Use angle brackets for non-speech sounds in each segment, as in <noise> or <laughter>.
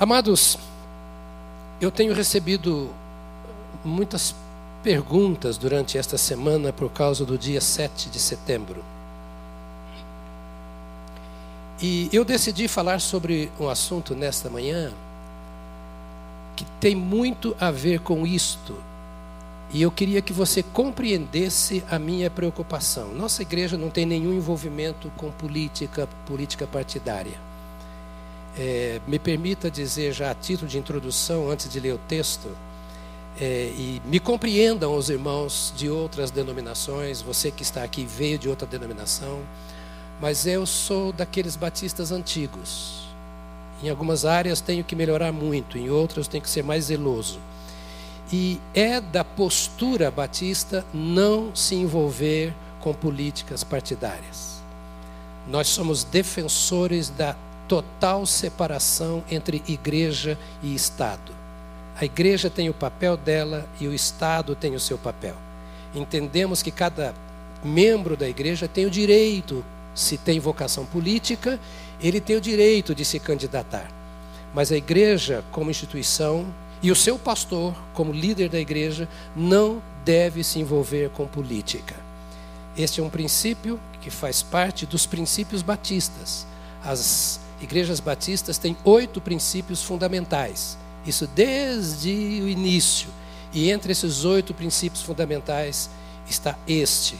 Amados, eu tenho recebido muitas perguntas durante esta semana por causa do dia 7 de setembro. E eu decidi falar sobre um assunto nesta manhã que tem muito a ver com isto. E eu queria que você compreendesse a minha preocupação. Nossa igreja não tem nenhum envolvimento com política, política partidária. É, me permita dizer já a título de introdução, antes de ler o texto, é, e me compreendam os irmãos de outras denominações, você que está aqui veio de outra denominação, mas eu sou daqueles batistas antigos. Em algumas áreas tenho que melhorar muito, em outras tenho que ser mais zeloso. E é da postura batista não se envolver com políticas partidárias. Nós somos defensores da total separação entre igreja e Estado. A igreja tem o papel dela e o Estado tem o seu papel. Entendemos que cada membro da igreja tem o direito, se tem vocação política, ele tem o direito de se candidatar. Mas a igreja, como instituição, e o seu pastor, como líder da igreja, não deve se envolver com política. Este é um princípio que faz parte dos princípios batistas. As igrejas batistas têm oito princípios fundamentais. Isso desde o início. E entre esses oito princípios fundamentais está este,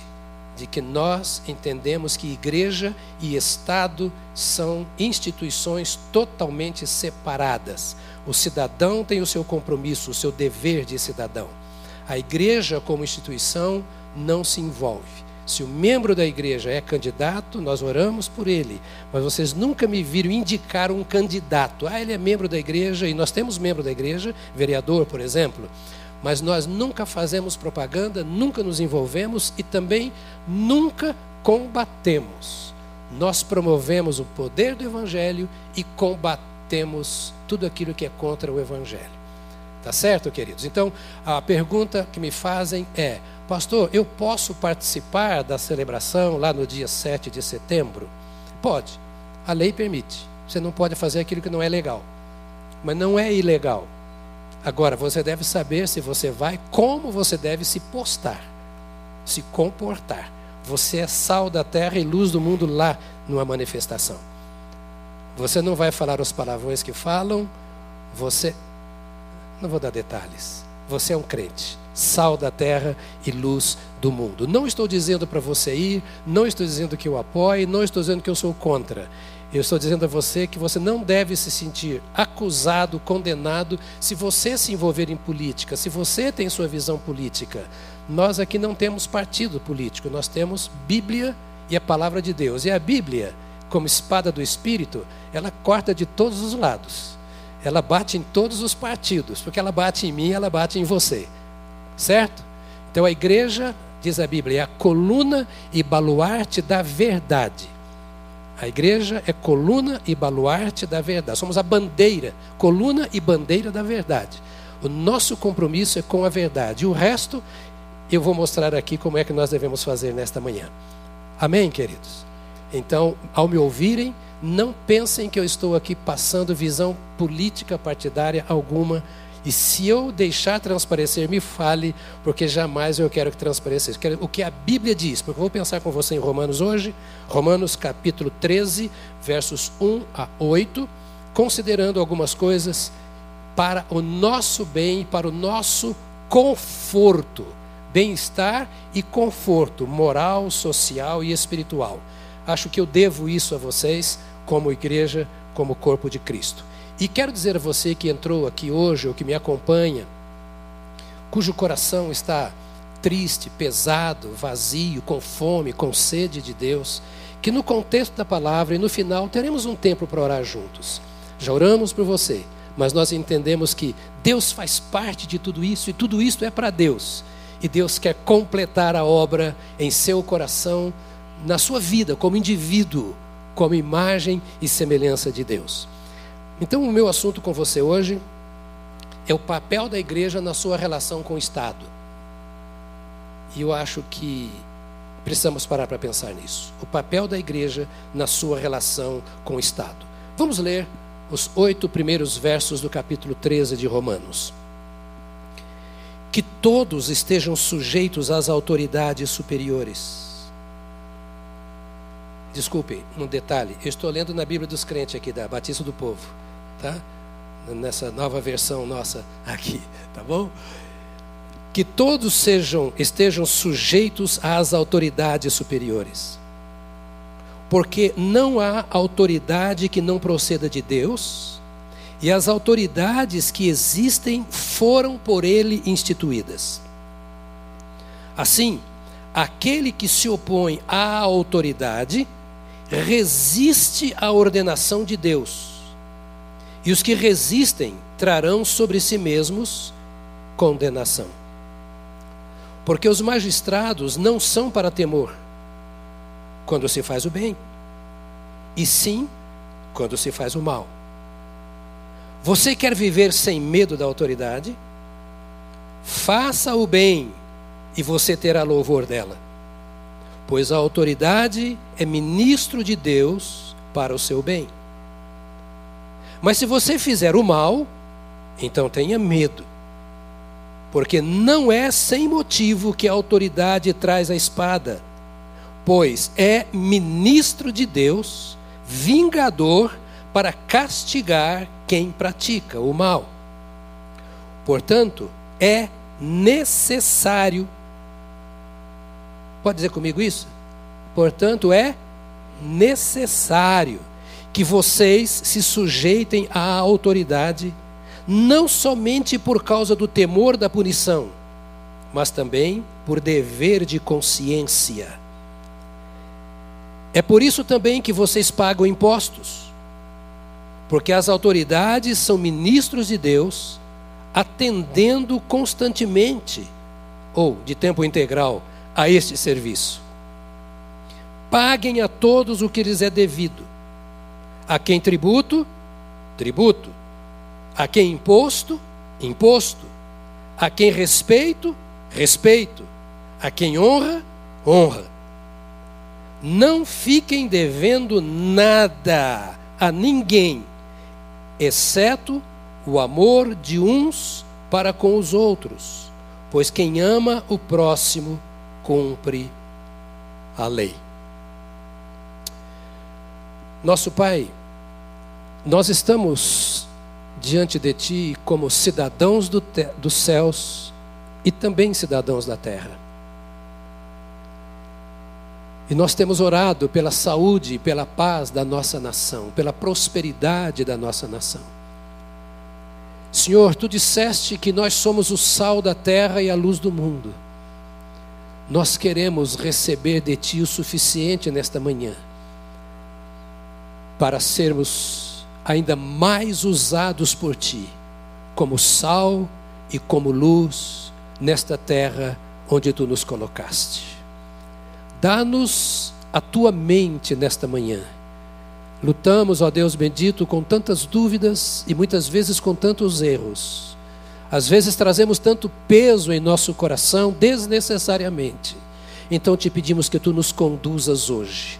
de que nós entendemos que igreja e Estado são instituições totalmente separadas. O cidadão tem o seu compromisso, o seu dever de cidadão. A igreja, como instituição, não se envolve. Se o membro da igreja é candidato, nós oramos por ele. Mas vocês nunca me viram indicar um candidato. Ah, ele é membro da igreja e nós temos membro da igreja, vereador, por exemplo. Mas nós nunca fazemos propaganda, nunca nos envolvemos e também nunca combatemos. Nós promovemos o poder do evangelho e combatemos tudo aquilo que é contra o evangelho. Tá certo, queridos? Então, a pergunta que me fazem é: Pastor, eu posso participar da celebração lá no dia 7 de setembro? Pode. A lei permite. Você não pode fazer aquilo que não é legal. Mas não é ilegal. Agora, você deve saber se você vai, como você deve se postar, se comportar. Você é sal da terra e luz do mundo lá numa manifestação. Você não vai falar os palavrões que falam, você. Não vou dar detalhes. Você é um crente sal da terra e luz do mundo. Não estou dizendo para você ir, não estou dizendo que eu apoie, não estou dizendo que eu sou contra. Eu estou dizendo a você que você não deve se sentir acusado, condenado, se você se envolver em política, se você tem sua visão política. Nós aqui não temos partido político, nós temos Bíblia e a palavra de Deus. E a Bíblia, como espada do Espírito, ela corta de todos os lados. Ela bate em todos os partidos, porque ela bate em mim, ela bate em você. Certo? Então a igreja, diz a Bíblia, é a coluna e baluarte da verdade. A igreja é coluna e baluarte da verdade. Somos a bandeira, coluna e bandeira da verdade. O nosso compromisso é com a verdade. O resto eu vou mostrar aqui como é que nós devemos fazer nesta manhã. Amém, queridos? Então, ao me ouvirem, não pensem que eu estou aqui passando visão política partidária alguma. E se eu deixar transparecer, me fale, porque jamais eu quero que transpareça isso. O que a Bíblia diz, porque eu vou pensar com você em Romanos hoje, Romanos capítulo 13, versos 1 a 8, considerando algumas coisas para o nosso bem, para o nosso conforto, bem-estar e conforto moral, social e espiritual. Acho que eu devo isso a vocês, como igreja, como corpo de Cristo. E quero dizer a você que entrou aqui hoje, ou que me acompanha, cujo coração está triste, pesado, vazio, com fome, com sede de Deus, que no contexto da palavra e no final teremos um tempo para orar juntos. Já oramos por você, mas nós entendemos que Deus faz parte de tudo isso e tudo isso é para Deus. E Deus quer completar a obra em seu coração, na sua vida, como indivíduo, como imagem e semelhança de Deus. Então, o meu assunto com você hoje é o papel da igreja na sua relação com o Estado. E eu acho que precisamos parar para pensar nisso. O papel da igreja na sua relação com o Estado. Vamos ler os oito primeiros versos do capítulo 13 de Romanos. Que todos estejam sujeitos às autoridades superiores. Desculpe, um detalhe. Eu estou lendo na Bíblia dos Crentes aqui, da Batista do Povo. Tá? Nessa nova versão nossa aqui, <laughs> tá bom? Que todos sejam, estejam sujeitos às autoridades superiores porque não há autoridade que não proceda de Deus, e as autoridades que existem foram por ele instituídas. Assim, aquele que se opõe à autoridade resiste à ordenação de Deus, e os que resistem trarão sobre si mesmos condenação. Porque os magistrados não são para temor, quando se faz o bem, e sim quando se faz o mal. Você quer viver sem medo da autoridade? Faça o bem e você terá louvor dela, pois a autoridade é ministro de Deus para o seu bem. Mas se você fizer o mal, então tenha medo, porque não é sem motivo que a autoridade traz a espada pois é ministro de Deus, vingador para castigar quem pratica o mal. Portanto, é necessário. Pode dizer comigo isso? Portanto, é necessário que vocês se sujeitem à autoridade, não somente por causa do temor da punição, mas também por dever de consciência. É por isso também que vocês pagam impostos, porque as autoridades são ministros de Deus, atendendo constantemente, ou de tempo integral, a este serviço. Paguem a todos o que lhes é devido. A quem tributo, tributo. A quem imposto, imposto. A quem respeito, respeito. A quem honra, honra não fiquem devendo nada a ninguém, exceto o amor de uns para com os outros, pois quem ama o próximo cumpre a lei. Nosso Pai, nós estamos diante de Ti como cidadãos do dos céus e também cidadãos da terra. E nós temos orado pela saúde e pela paz da nossa nação, pela prosperidade da nossa nação. Senhor, tu disseste que nós somos o sal da terra e a luz do mundo. Nós queremos receber de ti o suficiente nesta manhã para sermos ainda mais usados por ti, como sal e como luz nesta terra onde tu nos colocaste. Dá-nos a tua mente nesta manhã. Lutamos, ó Deus bendito, com tantas dúvidas e muitas vezes com tantos erros. Às vezes trazemos tanto peso em nosso coração desnecessariamente. Então te pedimos que tu nos conduzas hoje,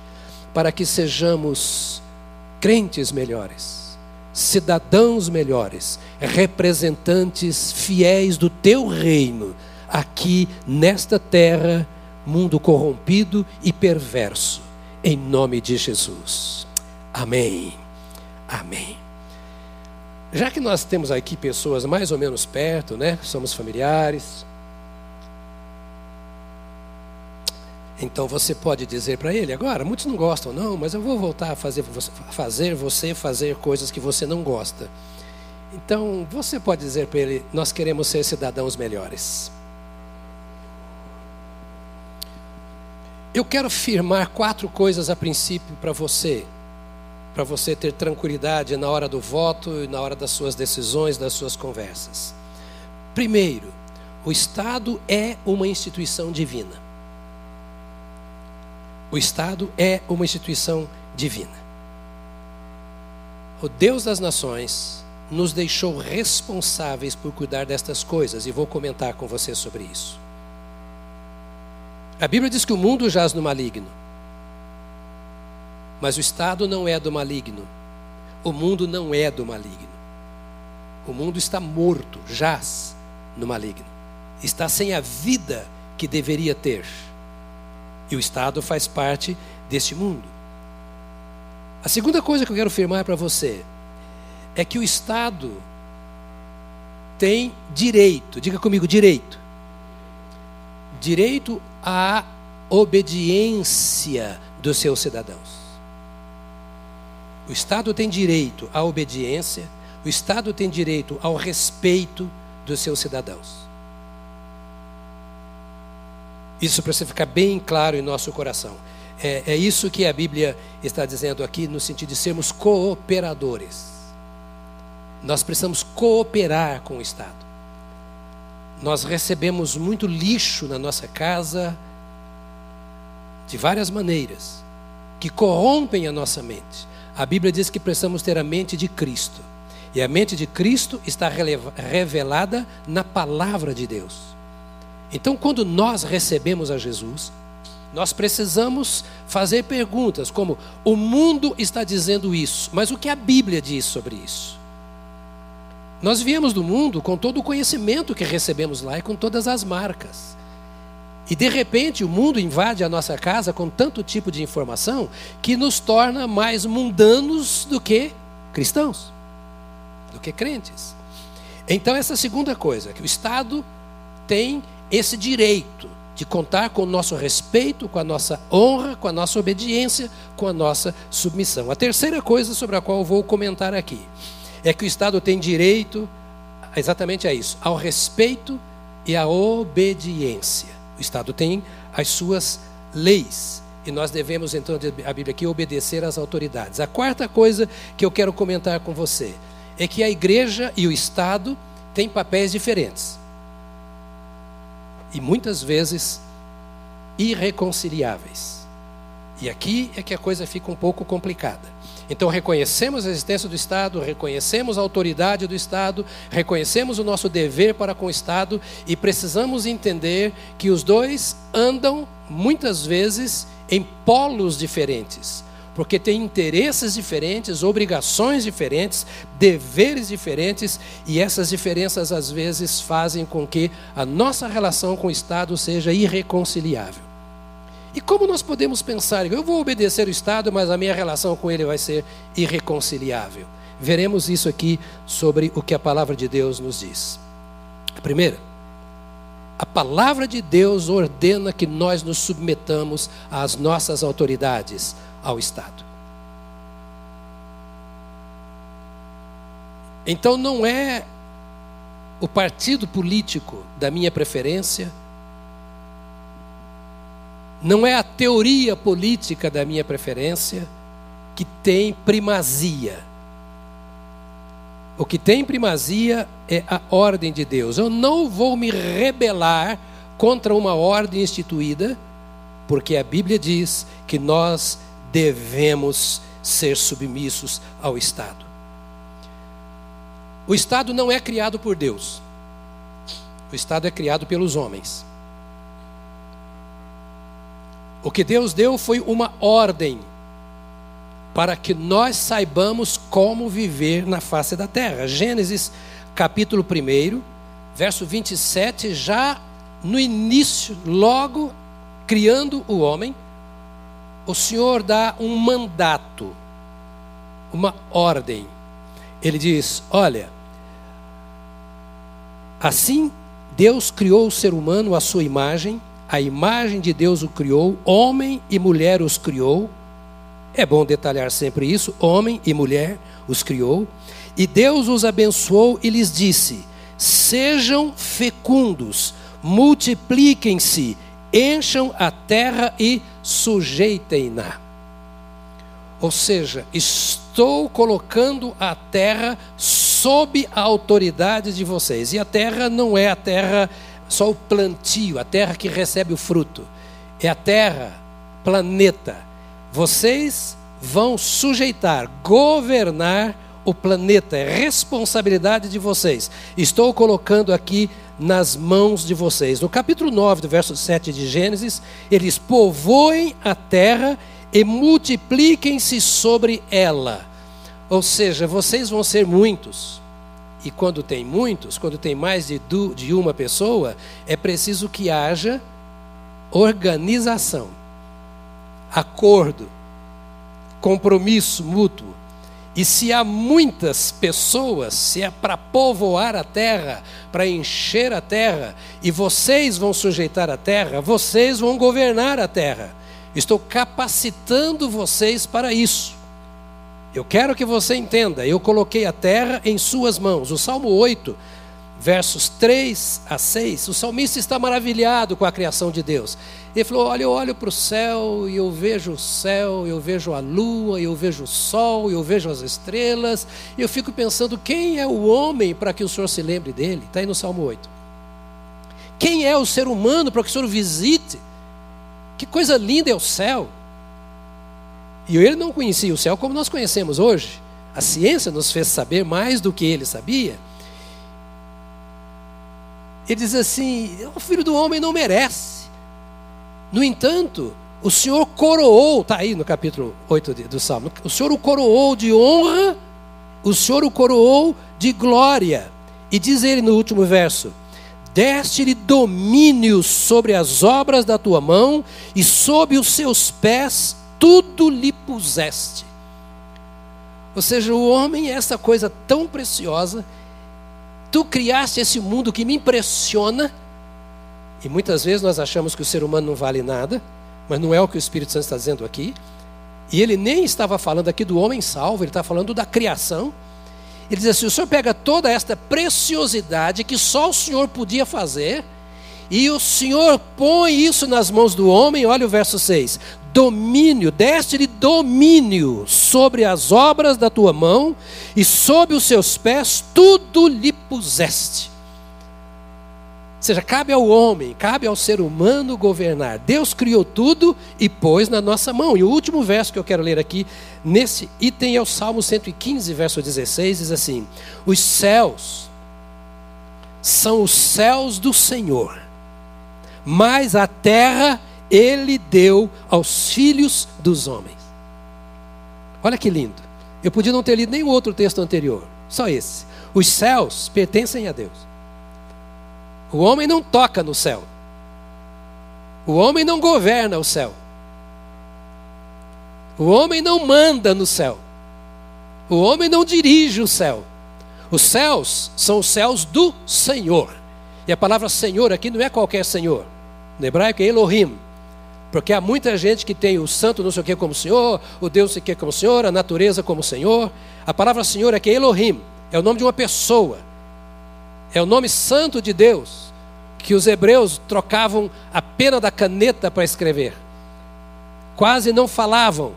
para que sejamos crentes melhores, cidadãos melhores, representantes fiéis do teu reino aqui nesta terra mundo corrompido e perverso, em nome de Jesus. Amém. Amém. Já que nós temos aqui pessoas mais ou menos perto, né? Somos familiares. Então você pode dizer para ele agora, muitos não gostam, não, mas eu vou voltar a fazer, fazer você fazer coisas que você não gosta. Então você pode dizer para ele: nós queremos ser cidadãos melhores. Eu quero firmar quatro coisas a princípio para você, para você ter tranquilidade na hora do voto e na hora das suas decisões, das suas conversas. Primeiro, o Estado é uma instituição divina. O Estado é uma instituição divina. O Deus das nações nos deixou responsáveis por cuidar destas coisas e vou comentar com você sobre isso. A Bíblia diz que o mundo jaz no maligno. Mas o Estado não é do maligno. o mundo não é do maligno. O mundo está morto, jaz no maligno. Está sem a vida que deveria ter. E o Estado faz parte deste mundo. A segunda coisa que eu quero afirmar para você é que o Estado tem direito, diga comigo, direito. Direito à obediência dos seus cidadãos. O Estado tem direito à obediência, o Estado tem direito ao respeito dos seus cidadãos. Isso precisa ficar bem claro em nosso coração. É, é isso que a Bíblia está dizendo aqui, no sentido de sermos cooperadores. Nós precisamos cooperar com o Estado. Nós recebemos muito lixo na nossa casa, de várias maneiras, que corrompem a nossa mente. A Bíblia diz que precisamos ter a mente de Cristo. E a mente de Cristo está revelada na palavra de Deus. Então, quando nós recebemos a Jesus, nós precisamos fazer perguntas como: o mundo está dizendo isso, mas o que a Bíblia diz sobre isso? Nós viemos do mundo com todo o conhecimento que recebemos lá e com todas as marcas. E de repente o mundo invade a nossa casa com tanto tipo de informação que nos torna mais mundanos do que cristãos, do que crentes. Então, essa segunda coisa, que o Estado tem esse direito de contar com o nosso respeito, com a nossa honra, com a nossa obediência, com a nossa submissão. A terceira coisa sobre a qual vou comentar aqui é que o Estado tem direito exatamente a isso, ao respeito e à obediência. O Estado tem as suas leis. E nós devemos, então, a Bíblia aqui, obedecer às autoridades. A quarta coisa que eu quero comentar com você é que a igreja e o Estado têm papéis diferentes. E muitas vezes irreconciliáveis. E aqui é que a coisa fica um pouco complicada. Então reconhecemos a existência do Estado, reconhecemos a autoridade do Estado, reconhecemos o nosso dever para com o Estado e precisamos entender que os dois andam muitas vezes em polos diferentes, porque têm interesses diferentes, obrigações diferentes, deveres diferentes e essas diferenças às vezes fazem com que a nossa relação com o Estado seja irreconciliável. E como nós podemos pensar, eu vou obedecer o Estado, mas a minha relação com ele vai ser irreconciliável? Veremos isso aqui sobre o que a palavra de Deus nos diz. Primeiro, a palavra de Deus ordena que nós nos submetamos às nossas autoridades, ao Estado. Então não é o partido político da minha preferência, não é a teoria política da minha preferência que tem primazia. O que tem primazia é a ordem de Deus. Eu não vou me rebelar contra uma ordem instituída, porque a Bíblia diz que nós devemos ser submissos ao Estado. O Estado não é criado por Deus. O Estado é criado pelos homens. O que Deus deu foi uma ordem para que nós saibamos como viver na face da terra. Gênesis capítulo 1, verso 27, já no início, logo criando o homem, o Senhor dá um mandato, uma ordem. Ele diz: Olha, assim Deus criou o ser humano à sua imagem, a imagem de Deus o criou, homem e mulher os criou. É bom detalhar sempre isso: homem e mulher os criou. E Deus os abençoou e lhes disse: Sejam fecundos, multipliquem-se, encham a terra e sujeitem-na. Ou seja, estou colocando a terra sob a autoridade de vocês. E a terra não é a terra só o plantio, a terra que recebe o fruto. É a terra, planeta. Vocês vão sujeitar, governar o planeta, é responsabilidade de vocês. Estou colocando aqui nas mãos de vocês. No capítulo 9, do verso 7 de Gênesis, eles povoem a terra e multipliquem-se sobre ela. Ou seja, vocês vão ser muitos. E quando tem muitos, quando tem mais de, de uma pessoa, é preciso que haja organização, acordo, compromisso mútuo. E se há muitas pessoas, se é para povoar a terra, para encher a terra, e vocês vão sujeitar a terra, vocês vão governar a terra. Estou capacitando vocês para isso. Eu quero que você entenda, eu coloquei a terra em suas mãos. O Salmo 8, versos 3 a 6, o salmista está maravilhado com a criação de Deus. Ele falou: Olha, eu olho para o céu e eu vejo o céu, eu vejo a lua, eu vejo o sol, eu vejo as estrelas, e eu fico pensando: quem é o homem para que o Senhor se lembre dele? Está aí no Salmo 8. Quem é o ser humano para que o Senhor visite? Que coisa linda é o céu! E ele não conhecia o céu como nós conhecemos hoje. A ciência nos fez saber mais do que ele sabia. Ele diz assim: o filho do homem não merece. No entanto, o Senhor coroou, está aí no capítulo 8 do Salmo, o Senhor o coroou de honra, o Senhor o coroou de glória. E diz ele no último verso: Deste-lhe domínio sobre as obras da tua mão, e sob os seus pés tudo lhe puseste. Ou seja, o homem é essa coisa tão preciosa. Tu criaste esse mundo que me impressiona. E muitas vezes nós achamos que o ser humano não vale nada, mas não é o que o Espírito Santo está dizendo aqui. E ele nem estava falando aqui do homem salvo, ele está falando da criação. Ele diz assim: o Senhor pega toda esta preciosidade que só o Senhor podia fazer, e o Senhor põe isso nas mãos do homem, olha o verso 6: domínio, deste-lhe domínio sobre as obras da tua mão, e sob os seus pés tudo lhe puseste. Ou seja, cabe ao homem, cabe ao ser humano governar. Deus criou tudo e pôs na nossa mão. E o último verso que eu quero ler aqui, nesse item, é o Salmo 115, verso 16, diz assim: Os céus são os céus do Senhor, mas a terra ele deu aos filhos dos homens. Olha que lindo. Eu podia não ter lido nenhum outro texto anterior, só esse. Os céus pertencem a Deus. O homem não toca no céu. O homem não governa o céu. O homem não manda no céu. O homem não dirige o céu. Os céus são os céus do Senhor. E a palavra Senhor aqui não é qualquer Senhor. No hebraico é Elohim, porque há muita gente que tem o santo não sei o que como Senhor, o Deus não sei o que como Senhor, a natureza como Senhor. A palavra Senhor aqui é Elohim, é o nome de uma pessoa. É o nome santo de Deus, que os hebreus trocavam a pena da caneta para escrever. Quase não falavam,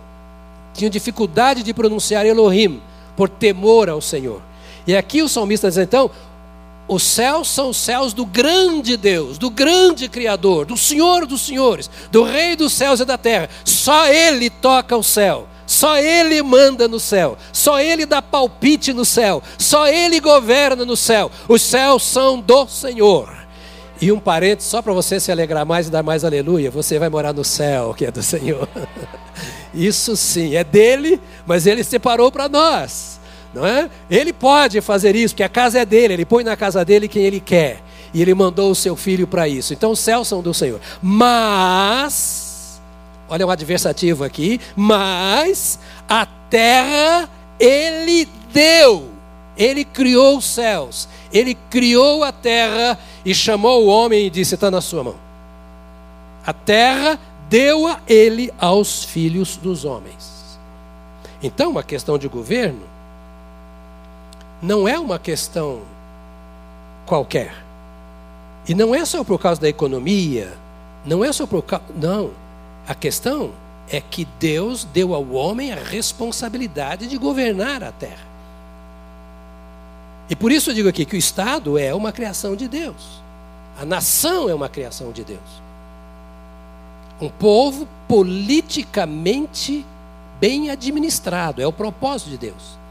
tinham dificuldade de pronunciar Elohim, por temor ao Senhor. E aqui o salmista diz então: os céus são os céus do grande Deus, do grande Criador, do Senhor dos Senhores, do Rei dos céus e da terra. Só Ele toca o céu, só Ele manda no céu, só Ele dá palpite no céu, só Ele governa no céu. Os céus são do Senhor. E um parente, só para você se alegrar mais e dar mais aleluia, você vai morar no céu, que é do Senhor. <laughs> Isso sim, é dele, mas ele separou para nós não é? Ele pode fazer isso, porque a casa é dele, ele põe na casa dele quem ele quer. E ele mandou o seu filho para isso. Então os céus são do Senhor. Mas, olha o adversativo aqui, mas a terra ele deu. Ele criou os céus, ele criou a terra e chamou o homem e disse: Está na sua mão. A terra deu a ele aos filhos dos homens. Então, uma questão de governo não é uma questão qualquer. E não é só por causa da economia, não é só por causa. Não. A questão é que Deus deu ao homem a responsabilidade de governar a terra. E por isso eu digo aqui que o Estado é uma criação de Deus. A nação é uma criação de Deus. Um povo politicamente bem administrado, é o propósito de Deus.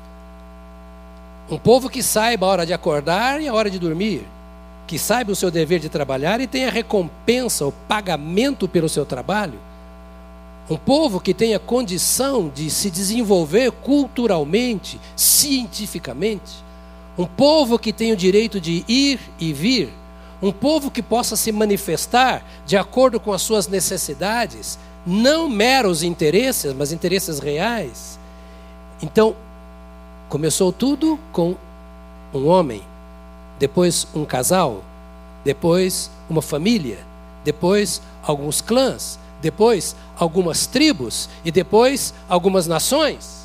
Um povo que saiba a hora de acordar e a hora de dormir, que saiba o seu dever de trabalhar e tenha recompensa, o pagamento pelo seu trabalho. Um povo que tenha condição de se desenvolver culturalmente, cientificamente. Um povo que tenha o direito de ir e vir. Um povo que possa se manifestar de acordo com as suas necessidades, não meros interesses, mas interesses reais. Então, começou tudo com um homem, depois um casal, depois uma família, depois alguns clãs, depois algumas tribos e depois algumas nações.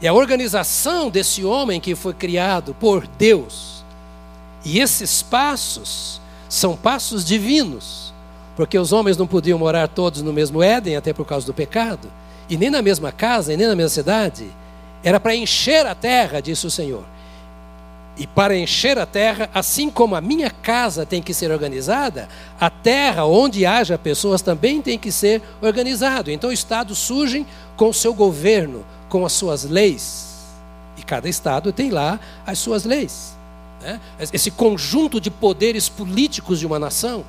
É a organização desse homem que foi criado por Deus. E esses passos são passos divinos, porque os homens não podiam morar todos no mesmo Éden, até por causa do pecado, e nem na mesma casa, e nem na mesma cidade. Era para encher a terra, disse o Senhor. E para encher a terra, assim como a minha casa tem que ser organizada, a terra onde haja pessoas também tem que ser organizado. Então o Estado surge com o seu governo, com as suas leis. E cada Estado tem lá as suas leis. Né? Esse conjunto de poderes políticos de uma nação.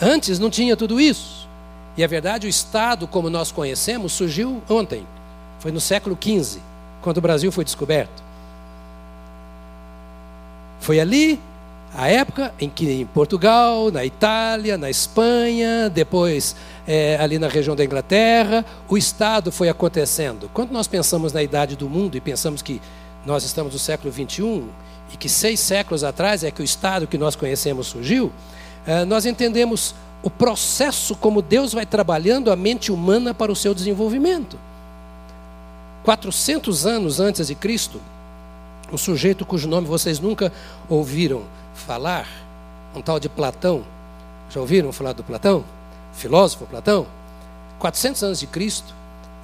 Antes não tinha tudo isso. E a verdade, o Estado, como nós conhecemos, surgiu ontem. Foi no século XV, quando o Brasil foi descoberto. Foi ali a época em que em Portugal, na Itália, na Espanha, depois é, ali na região da Inglaterra, o Estado foi acontecendo. Quando nós pensamos na idade do mundo e pensamos que nós estamos no século 21 e que seis séculos atrás é que o Estado que nós conhecemos surgiu, é, nós entendemos o processo como Deus vai trabalhando a mente humana para o seu desenvolvimento. 400 anos antes de Cristo, um sujeito cujo nome vocês nunca ouviram falar, um tal de Platão. Já ouviram falar do Platão? Filósofo Platão? 400 anos de Cristo,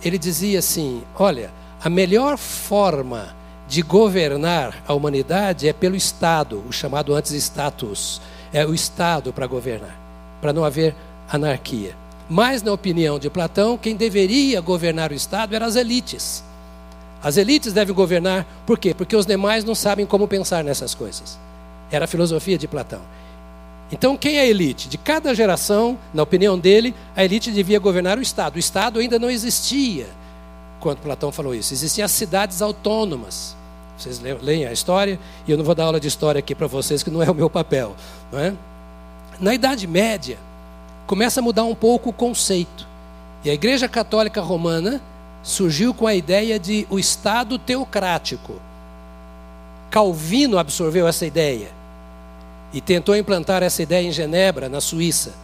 ele dizia assim: Olha, a melhor forma de governar a humanidade é pelo Estado, o chamado antes status. É o Estado para governar, para não haver anarquia. Mas, na opinião de Platão, quem deveria governar o Estado eram as elites. As elites devem governar, por quê? Porque os demais não sabem como pensar nessas coisas. Era a filosofia de Platão. Então, quem é a elite? De cada geração, na opinião dele, a elite devia governar o Estado. O Estado ainda não existia quando Platão falou isso. Existiam as cidades autônomas. Vocês leem a história, e eu não vou dar aula de história aqui para vocês, que não é o meu papel. Não é? Na Idade Média, começa a mudar um pouco o conceito. E a Igreja Católica Romana surgiu com a ideia de o Estado teocrático. Calvino absorveu essa ideia e tentou implantar essa ideia em Genebra, na Suíça.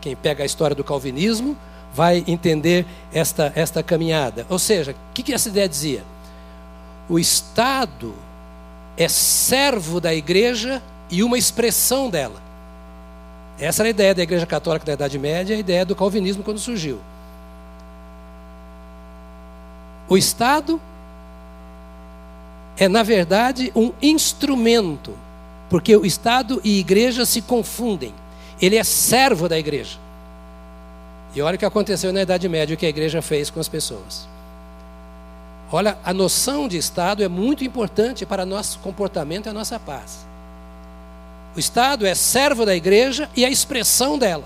Quem pega a história do calvinismo vai entender esta, esta caminhada. Ou seja, o que, que essa ideia dizia? O Estado é servo da igreja e uma expressão dela. Essa era a ideia da Igreja Católica da Idade Média, a ideia do calvinismo quando surgiu. O Estado é, na verdade, um instrumento, porque o Estado e igreja se confundem. Ele é servo da igreja. E olha o que aconteceu na Idade Média, o que a igreja fez com as pessoas. Olha, a noção de Estado é muito importante para nosso comportamento e a nossa paz. O Estado é servo da igreja e a expressão dela.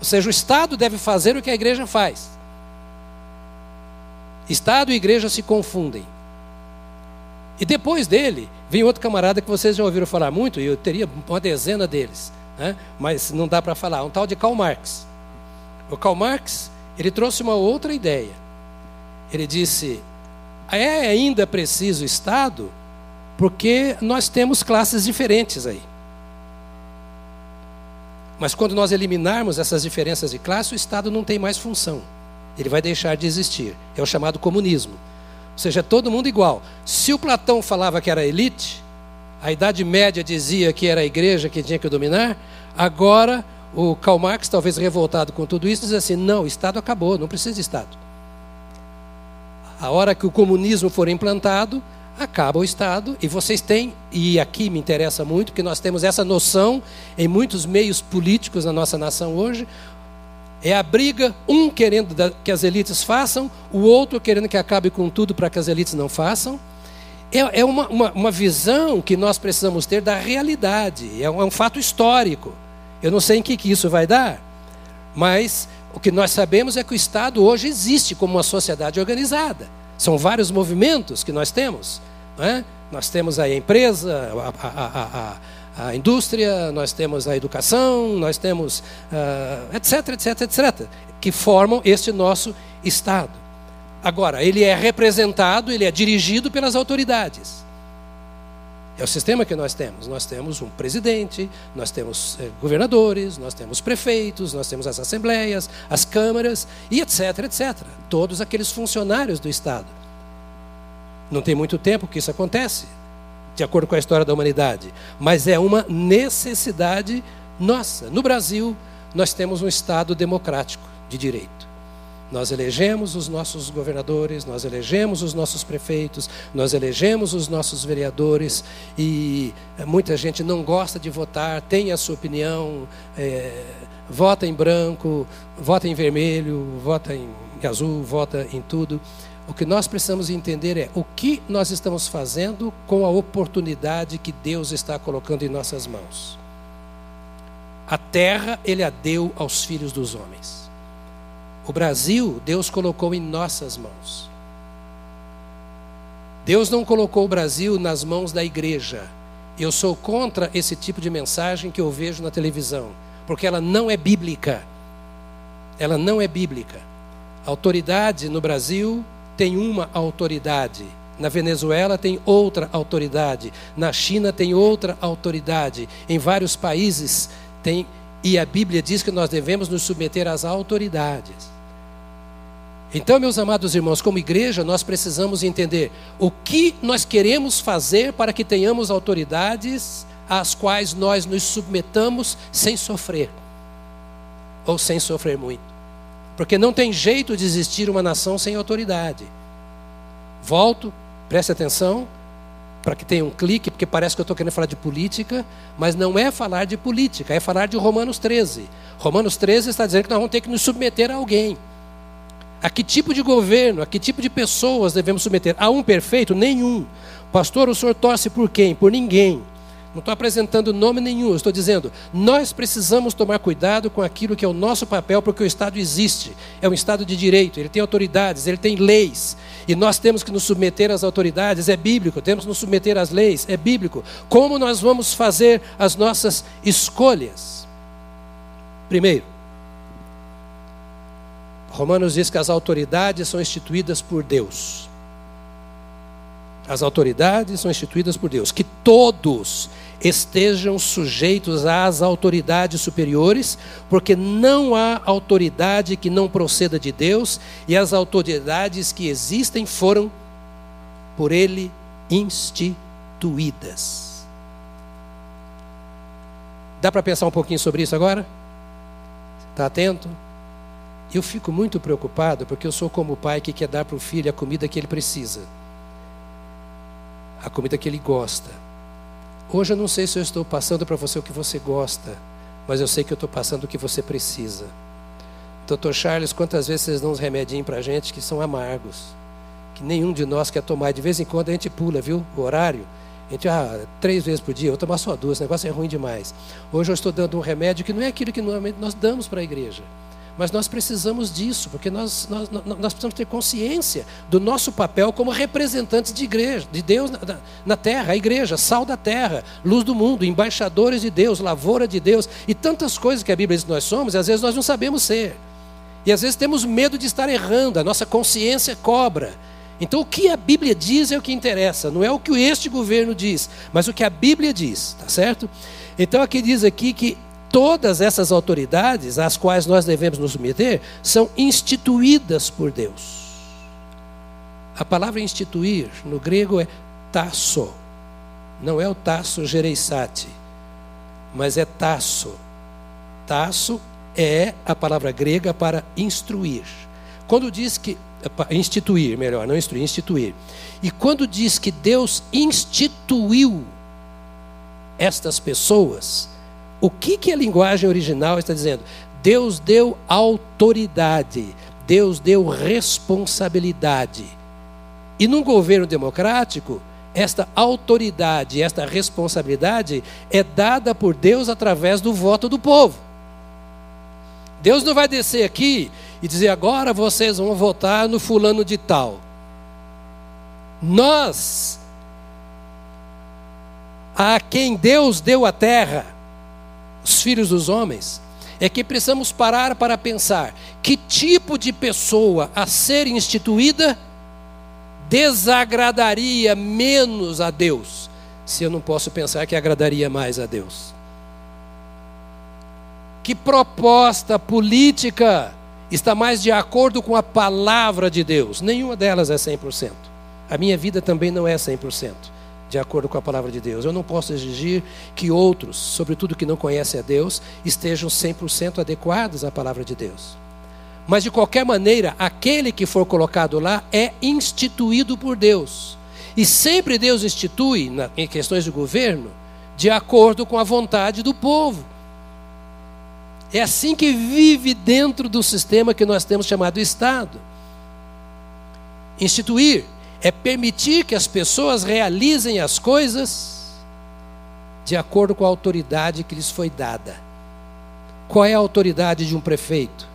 Ou seja, o Estado deve fazer o que a igreja faz. Estado e igreja se confundem. E depois dele, vem outro camarada que vocês já ouviram falar muito, e eu teria uma dezena deles, né? mas não dá para falar, um tal de Karl Marx. O Karl Marx, ele trouxe uma outra ideia. Ele disse: é ainda preciso Estado, porque nós temos classes diferentes aí. Mas quando nós eliminarmos essas diferenças de classe, o Estado não tem mais função ele vai deixar de existir. É o chamado comunismo. Ou seja, é todo mundo igual. Se o Platão falava que era elite, a Idade Média dizia que era a igreja que tinha que dominar, agora o Karl Marx, talvez revoltado com tudo isso, diz assim: não, o Estado acabou, não precisa de Estado. A hora que o comunismo for implantado, acaba o Estado, e vocês têm, e aqui me interessa muito, porque nós temos essa noção em muitos meios políticos na nossa nação hoje, é a briga, um querendo que as elites façam, o outro querendo que acabe com tudo para que as elites não façam. É, é uma, uma, uma, visão que nós precisamos ter da realidade, é um, é um, fato histórico. Eu não sei em que, que isso vai dar, Mas o que nós sabemos é que o Estado hoje existe como uma sociedade organizada. São vários movimentos que nós temos. É? Nós temos a empresa, a, a, a, a, indústria, nós temos a educação, nós temos uh, etc, etc, etc, que formam este nosso Estado. Agora, ele é representado, ele é dirigido pelas autoridades. É o sistema que nós temos. Nós temos um presidente, nós temos eh, governadores, nós temos prefeitos, nós temos as assembleias, as câmaras e etc, etc. Todos aqueles funcionários do Estado. Não tem muito tempo que isso acontece, de acordo com a história da humanidade, mas é uma necessidade nossa. No Brasil, nós temos um Estado democrático de direito. Nós elegemos os nossos governadores, nós elegemos os nossos prefeitos, nós elegemos os nossos vereadores e eh, muita gente não gosta de votar, tem a sua opinião, é, vota em branco, vota em vermelho, vota em azul, vota em tudo. O que nós precisamos entender é o que nós estamos fazendo com a oportunidade que Deus está colocando em nossas mãos. A terra ele a deu aos filhos dos homens. O Brasil, Deus colocou em nossas mãos. Deus não colocou o Brasil nas mãos da igreja. Eu sou contra esse tipo de mensagem que eu vejo na televisão, porque ela não é bíblica. Ela não é bíblica. A autoridade no Brasil tem uma autoridade. Na Venezuela tem outra autoridade. Na China tem outra autoridade. Em vários países tem. E a Bíblia diz que nós devemos nos submeter às autoridades. Então, meus amados irmãos, como igreja, nós precisamos entender o que nós queremos fazer para que tenhamos autoridades às quais nós nos submetamos sem sofrer, ou sem sofrer muito. Porque não tem jeito de existir uma nação sem autoridade. Volto, preste atenção, para que tenha um clique, porque parece que eu estou querendo falar de política, mas não é falar de política, é falar de Romanos 13. Romanos 13 está dizendo que nós vamos ter que nos submeter a alguém. A que tipo de governo, a que tipo de pessoas devemos submeter? A um perfeito? Nenhum. Pastor, o senhor torce por quem? Por ninguém. Não estou apresentando nome nenhum, estou dizendo, nós precisamos tomar cuidado com aquilo que é o nosso papel, porque o Estado existe. É um Estado de direito, ele tem autoridades, ele tem leis. E nós temos que nos submeter às autoridades, é bíblico, temos que nos submeter às leis, é bíblico. Como nós vamos fazer as nossas escolhas? Primeiro, Romanos diz que as autoridades são instituídas por Deus. As autoridades são instituídas por Deus. Que todos estejam sujeitos às autoridades superiores, porque não há autoridade que não proceda de Deus, e as autoridades que existem foram por Ele instituídas. Dá para pensar um pouquinho sobre isso agora? Está atento? Eu fico muito preocupado porque eu sou como o pai que quer dar para o filho a comida que ele precisa, a comida que ele gosta. Hoje eu não sei se eu estou passando para você o que você gosta, mas eu sei que eu estou passando o que você precisa. Doutor Charles, quantas vezes vocês dão uns remedinhos para a gente que são amargos, que nenhum de nós quer tomar. De vez em quando a gente pula, viu? O horário. A gente, ah, três vezes por dia, eu vou tomar só duas, o negócio é ruim demais. Hoje eu estou dando um remédio que não é aquilo que normalmente nós damos para a igreja. Mas nós precisamos disso, porque nós, nós, nós precisamos ter consciência do nosso papel como representantes de igreja, de Deus na, na terra, a igreja, sal da terra, luz do mundo, embaixadores de Deus, lavoura de Deus, e tantas coisas que a Bíblia diz que nós somos, e às vezes nós não sabemos ser. E às vezes temos medo de estar errando, a nossa consciência cobra. Então o que a Bíblia diz é o que interessa, não é o que este governo diz, mas o que a Bíblia diz, tá certo? Então aqui diz aqui que todas essas autoridades às quais nós devemos nos submeter são instituídas por Deus. A palavra instituir no grego é tasso. Não é o tasso gereissati, mas é tasso. Tasso é a palavra grega para instruir. Quando diz que instituir, melhor, não instruir, instituir. E quando diz que Deus instituiu estas pessoas, o que, que a linguagem original está dizendo? Deus deu autoridade, Deus deu responsabilidade. E num governo democrático, esta autoridade, esta responsabilidade é dada por Deus através do voto do povo. Deus não vai descer aqui e dizer agora vocês vão votar no fulano de tal. Nós, a quem Deus deu a terra, os filhos dos homens, é que precisamos parar para pensar que tipo de pessoa a ser instituída desagradaria menos a Deus, se eu não posso pensar que agradaria mais a Deus. Que proposta política está mais de acordo com a palavra de Deus? Nenhuma delas é 100%. A minha vida também não é 100% de acordo com a palavra de Deus. Eu não posso exigir que outros, sobretudo que não conhecem a Deus, estejam 100% adequados à palavra de Deus. Mas de qualquer maneira, aquele que for colocado lá é instituído por Deus. E sempre Deus institui, na, em questões de governo, de acordo com a vontade do povo. É assim que vive dentro do sistema que nós temos chamado Estado. Instituir é permitir que as pessoas realizem as coisas de acordo com a autoridade que lhes foi dada. Qual é a autoridade de um prefeito?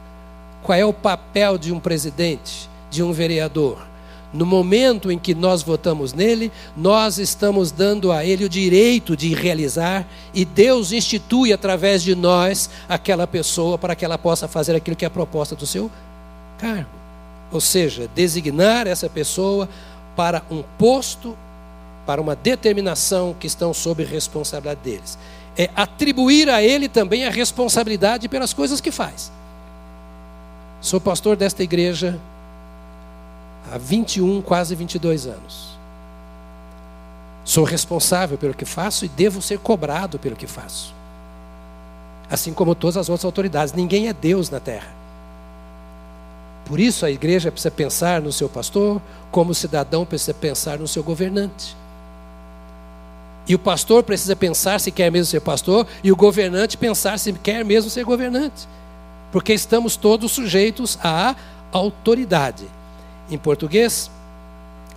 Qual é o papel de um presidente, de um vereador? No momento em que nós votamos nele, nós estamos dando a ele o direito de realizar e Deus institui através de nós aquela pessoa para que ela possa fazer aquilo que é a proposta do seu cargo. Ou seja, designar essa pessoa para um posto, para uma determinação que estão sob responsabilidade deles. É atribuir a ele também a responsabilidade pelas coisas que faz. Sou pastor desta igreja há 21, quase 22 anos. Sou responsável pelo que faço e devo ser cobrado pelo que faço. Assim como todas as outras autoridades. Ninguém é Deus na terra. Por isso a igreja precisa pensar no seu pastor, como o cidadão precisa pensar no seu governante. E o pastor precisa pensar se quer mesmo ser pastor, e o governante pensar se quer mesmo ser governante. Porque estamos todos sujeitos à autoridade. Em português,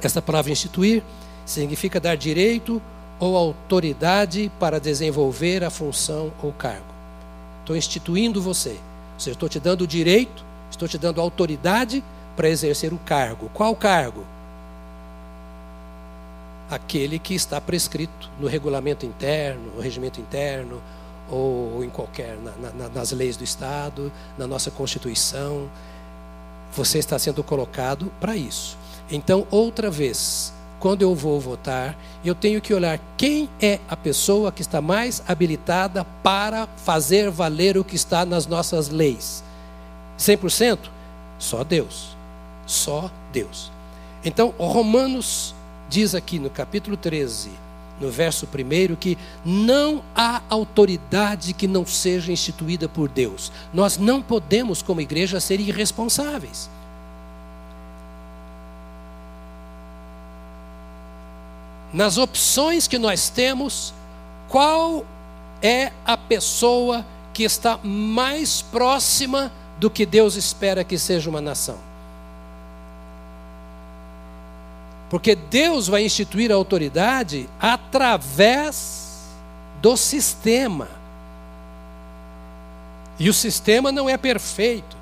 essa palavra instituir significa dar direito ou autoridade para desenvolver a função ou cargo. Estou instituindo você. Ou seja, estou te dando o direito Estou te dando autoridade para exercer o cargo. Qual cargo? Aquele que está prescrito no regulamento interno, no regimento interno, ou em qualquer, na, na, nas leis do Estado, na nossa Constituição. Você está sendo colocado para isso. Então, outra vez, quando eu vou votar, eu tenho que olhar quem é a pessoa que está mais habilitada para fazer valer o que está nas nossas leis. 100%? Só Deus. Só Deus. Então, Romanos diz aqui no capítulo 13, no verso 1, que não há autoridade que não seja instituída por Deus. Nós não podemos, como igreja, ser irresponsáveis. Nas opções que nós temos, qual é a pessoa que está mais próxima do que Deus espera que seja uma nação. Porque Deus vai instituir a autoridade através do sistema. E o sistema não é perfeito.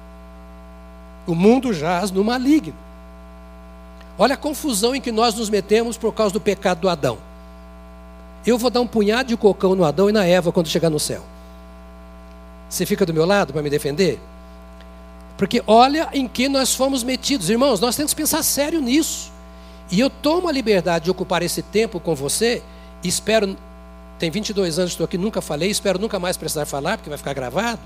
O mundo jaz no maligno. Olha a confusão em que nós nos metemos por causa do pecado do Adão. Eu vou dar um punhado de cocão no Adão e na Eva quando chegar no céu. Você fica do meu lado para me defender? Porque olha em que nós fomos metidos. Irmãos, nós temos que pensar sério nisso. E eu tomo a liberdade de ocupar esse tempo com você. Espero, tem 22 anos que estou aqui, nunca falei, espero nunca mais precisar falar, porque vai ficar gravado.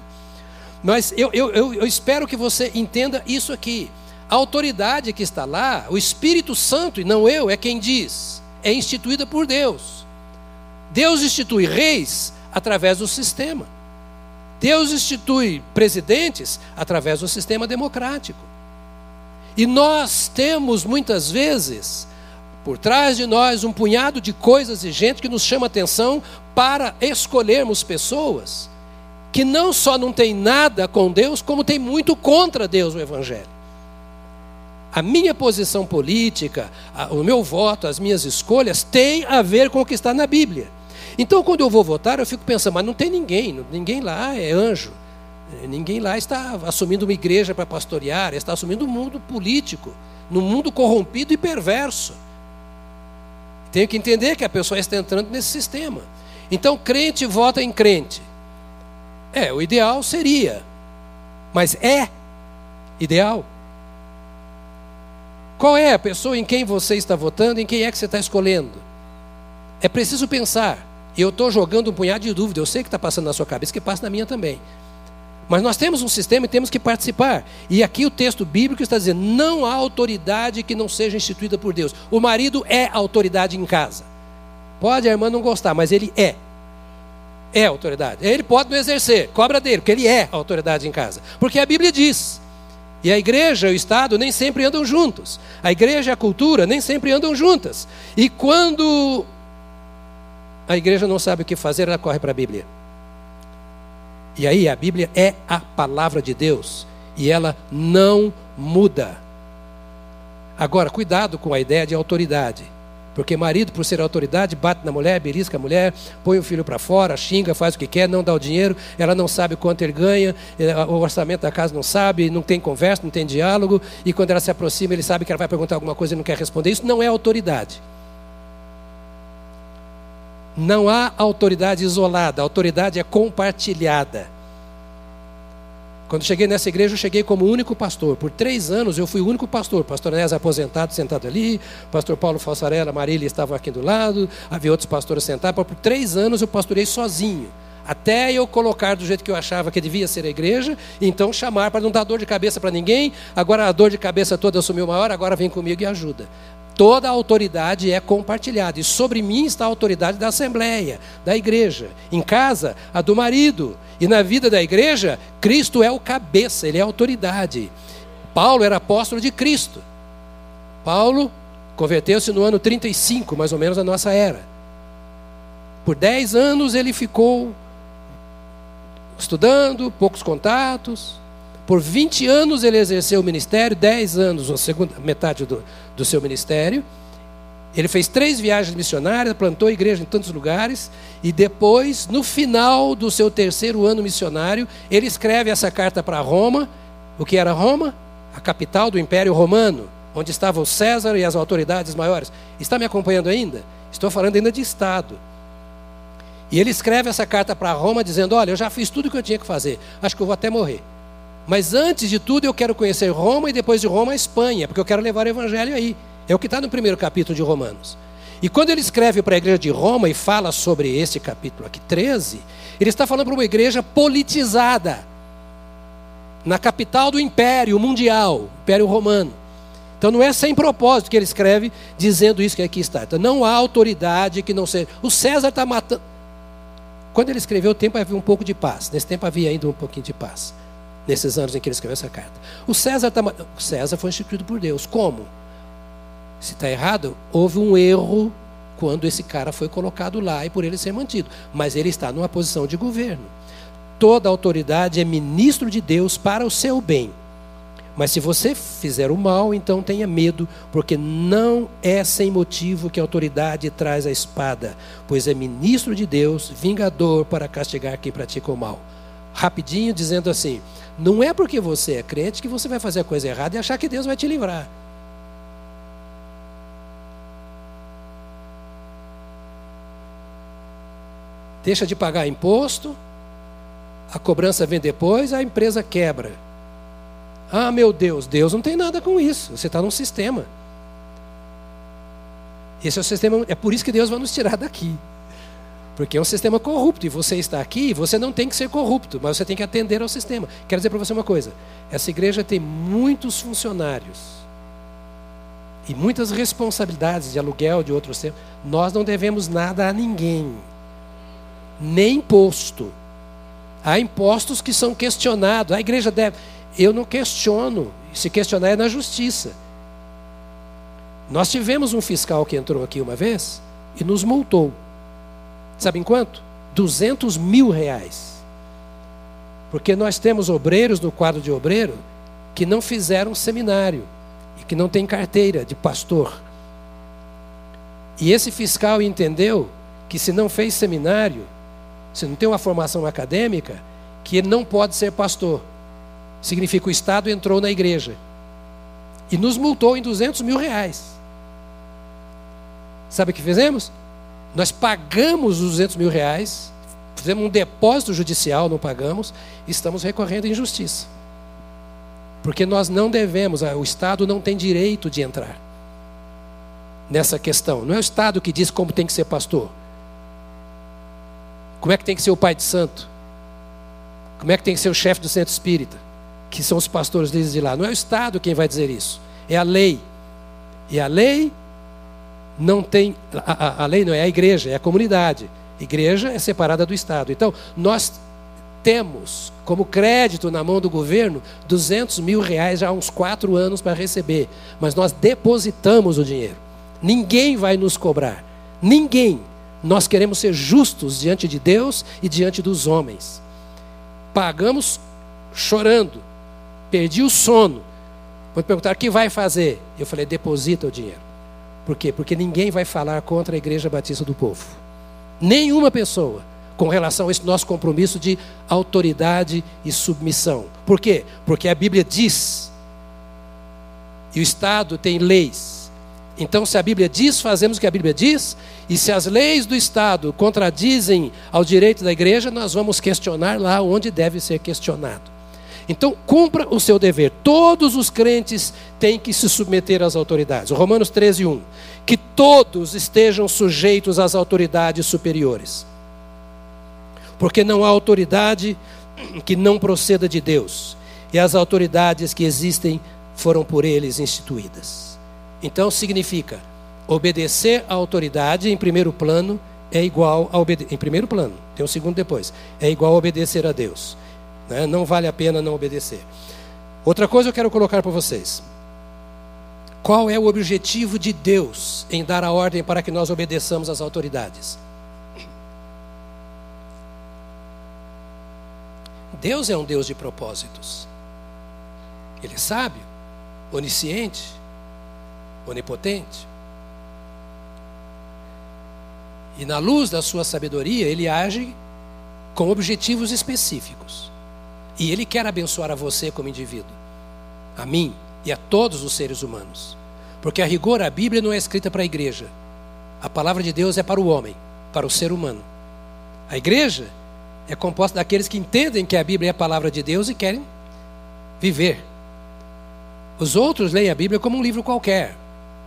Mas eu, eu, eu, eu espero que você entenda isso aqui. A autoridade que está lá, o Espírito Santo, e não eu, é quem diz, é instituída por Deus. Deus institui reis através do sistema. Deus institui presidentes através do sistema democrático. E nós temos muitas vezes por trás de nós um punhado de coisas e gente que nos chama atenção para escolhermos pessoas que não só não tem nada com Deus, como tem muito contra Deus o evangelho. A minha posição política, o meu voto, as minhas escolhas têm a ver com o que está na Bíblia. Então, quando eu vou votar, eu fico pensando, mas não tem ninguém, ninguém lá é anjo. Ninguém lá está assumindo uma igreja para pastorear, está assumindo um mundo político, num mundo corrompido e perverso. Tenho que entender que a pessoa está entrando nesse sistema. Então, crente vota em crente. É, o ideal seria, mas é ideal. Qual é a pessoa em quem você está votando, em quem é que você está escolhendo? É preciso pensar. Eu estou jogando um punhado de dúvida, eu sei que está passando na sua cabeça, que passa na minha também. Mas nós temos um sistema e temos que participar. E aqui o texto bíblico está dizendo: não há autoridade que não seja instituída por Deus. O marido é autoridade em casa. Pode a irmã não gostar, mas ele é. É autoridade. Ele pode não exercer, cobra dele, porque ele é autoridade em casa. Porque a Bíblia diz. E a igreja e o Estado nem sempre andam juntos. A igreja e a cultura nem sempre andam juntas. E quando a igreja não sabe o que fazer, ela corre para a Bíblia. E aí a Bíblia é a palavra de Deus e ela não muda. Agora, cuidado com a ideia de autoridade. Porque marido, por ser autoridade, bate na mulher, belisca a mulher, põe o filho para fora, xinga, faz o que quer, não dá o dinheiro, ela não sabe quanto ele ganha, eh, o orçamento da casa não sabe, não tem conversa, não tem diálogo, e quando ela se aproxima, ele sabe que ela vai perguntar alguma coisa e não quer responder. Isso não é autoridade. Não há autoridade isolada, a autoridade é compartilhada. Quando cheguei nessa igreja, eu cheguei como único pastor. Por três anos eu fui o único pastor. Pastor Nézio aposentado, sentado ali. Pastor Paulo Falsarella, Marília estavam aqui do lado. Havia outros pastores sentados. Por três anos eu pastorei sozinho. Até eu colocar do jeito que eu achava que devia ser a igreja. Então chamar para não dar dor de cabeça para ninguém. Agora a dor de cabeça toda assumiu maior. Agora vem comigo e ajuda toda a autoridade é compartilhada. E sobre mim está a autoridade da assembleia, da igreja. Em casa, a do marido. E na vida da igreja, Cristo é o cabeça, ele é a autoridade. Paulo era apóstolo de Cristo. Paulo converteu-se no ano 35, mais ou menos, da nossa era. Por 10 anos ele ficou estudando, poucos contatos, por 20 anos ele exerceu o ministério, 10 anos, a segunda metade do, do seu ministério. Ele fez três viagens missionárias, plantou igreja em tantos lugares, e depois, no final do seu terceiro ano missionário, ele escreve essa carta para Roma. O que era Roma? A capital do Império Romano, onde estava o César e as autoridades maiores. Está me acompanhando ainda? Estou falando ainda de Estado. E ele escreve essa carta para Roma dizendo: Olha, eu já fiz tudo o que eu tinha que fazer, acho que eu vou até morrer. Mas antes de tudo, eu quero conhecer Roma e depois de Roma a Espanha, porque eu quero levar o evangelho aí. É o que está no primeiro capítulo de Romanos. E quando ele escreve para a igreja de Roma e fala sobre esse capítulo aqui, 13, ele está falando para uma igreja politizada, na capital do império mundial, Império Romano. Então não é sem propósito que ele escreve dizendo isso que aqui está. Então não há autoridade que não seja. O César está matando. Quando ele escreveu, o tempo havia um pouco de paz. Nesse tempo havia ainda um pouquinho de paz nesses anos em que ele escreveu essa carta. O César, tá, o César foi instituído por Deus. Como? Se está errado, houve um erro quando esse cara foi colocado lá e por ele ser mantido. Mas ele está numa posição de governo. Toda autoridade é ministro de Deus para o seu bem. Mas se você fizer o mal, então tenha medo, porque não é sem motivo que a autoridade traz a espada, pois é ministro de Deus, vingador para castigar quem pratica o mal. Rapidinho, dizendo assim: não é porque você é crente que você vai fazer a coisa errada e achar que Deus vai te livrar. Deixa de pagar imposto, a cobrança vem depois, a empresa quebra. Ah, meu Deus, Deus não tem nada com isso. Você está num sistema. Esse é o sistema, é por isso que Deus vai nos tirar daqui. Porque é um sistema corrupto e você está aqui, você não tem que ser corrupto, mas você tem que atender ao sistema. Quero dizer para você uma coisa: essa igreja tem muitos funcionários e muitas responsabilidades de aluguel, de outros temas. Nós não devemos nada a ninguém, nem imposto. Há impostos que são questionados. A igreja deve. Eu não questiono. Se questionar é na justiça. Nós tivemos um fiscal que entrou aqui uma vez e nos multou. Sabem quanto? 200 mil reais. Porque nós temos obreiros no quadro de obreiro que não fizeram seminário e que não tem carteira de pastor. E esse fiscal entendeu que se não fez seminário, se não tem uma formação acadêmica, que ele não pode ser pastor. Significa que o Estado entrou na igreja e nos multou em 200 mil reais. Sabe o que fizemos? Nós pagamos os 200 mil reais, fizemos um depósito judicial, não pagamos, e estamos recorrendo em justiça. Porque nós não devemos, o Estado não tem direito de entrar nessa questão. Não é o Estado que diz como tem que ser pastor. Como é que tem que ser o pai de santo? Como é que tem que ser o chefe do centro espírita? Que são os pastores deles de lá. Não é o Estado quem vai dizer isso. É a lei. E a lei não tem. A, a, lei não é a igreja, é a comunidade. Igreja é separada do Estado. Então, nós temos como crédito na mão do governo 200 mil reais já há uns quatro anos para receber. Mas nós depositamos o dinheiro. Ninguém vai nos cobrar. Ninguém. Nós queremos ser justos diante de Deus e diante dos homens. Pagamos chorando. Perdi o sono. Quando perguntaram o que vai fazer, eu falei: deposita o dinheiro. Por quê? Porque ninguém vai falar contra a Igreja Batista do Povo. Nenhuma pessoa com relação a esse nosso compromisso de autoridade e submissão. Por quê? Porque a Bíblia diz, e o Estado tem leis, então, se a Bíblia diz, fazemos o que a Bíblia diz, e se as leis do Estado contradizem ao direito da igreja, nós vamos questionar lá onde deve ser questionado. Então, cumpra o seu dever. Todos os crentes têm que se submeter às autoridades. Romanos 13, 1. Que todos estejam sujeitos às autoridades superiores. Porque não há autoridade que não proceda de Deus. E as autoridades que existem foram por eles instituídas. Então significa obedecer à autoridade em primeiro plano é igual a obedecer. Em primeiro plano, tem um segundo depois. É igual a obedecer a Deus. Né? Não vale a pena não obedecer. Outra coisa eu quero colocar para vocês. Qual é o objetivo de Deus em dar a ordem para que nós obedeçamos às autoridades? Deus é um Deus de propósitos. Ele é sábio, onisciente, onipotente. E na luz da sua sabedoria, ele age com objetivos específicos. E ele quer abençoar a você como indivíduo, a mim e a todos os seres humanos. Porque a rigor a Bíblia não é escrita para a igreja. A palavra de Deus é para o homem, para o ser humano. A igreja é composta daqueles que entendem que a Bíblia é a palavra de Deus e querem viver. Os outros leem a Bíblia como um livro qualquer,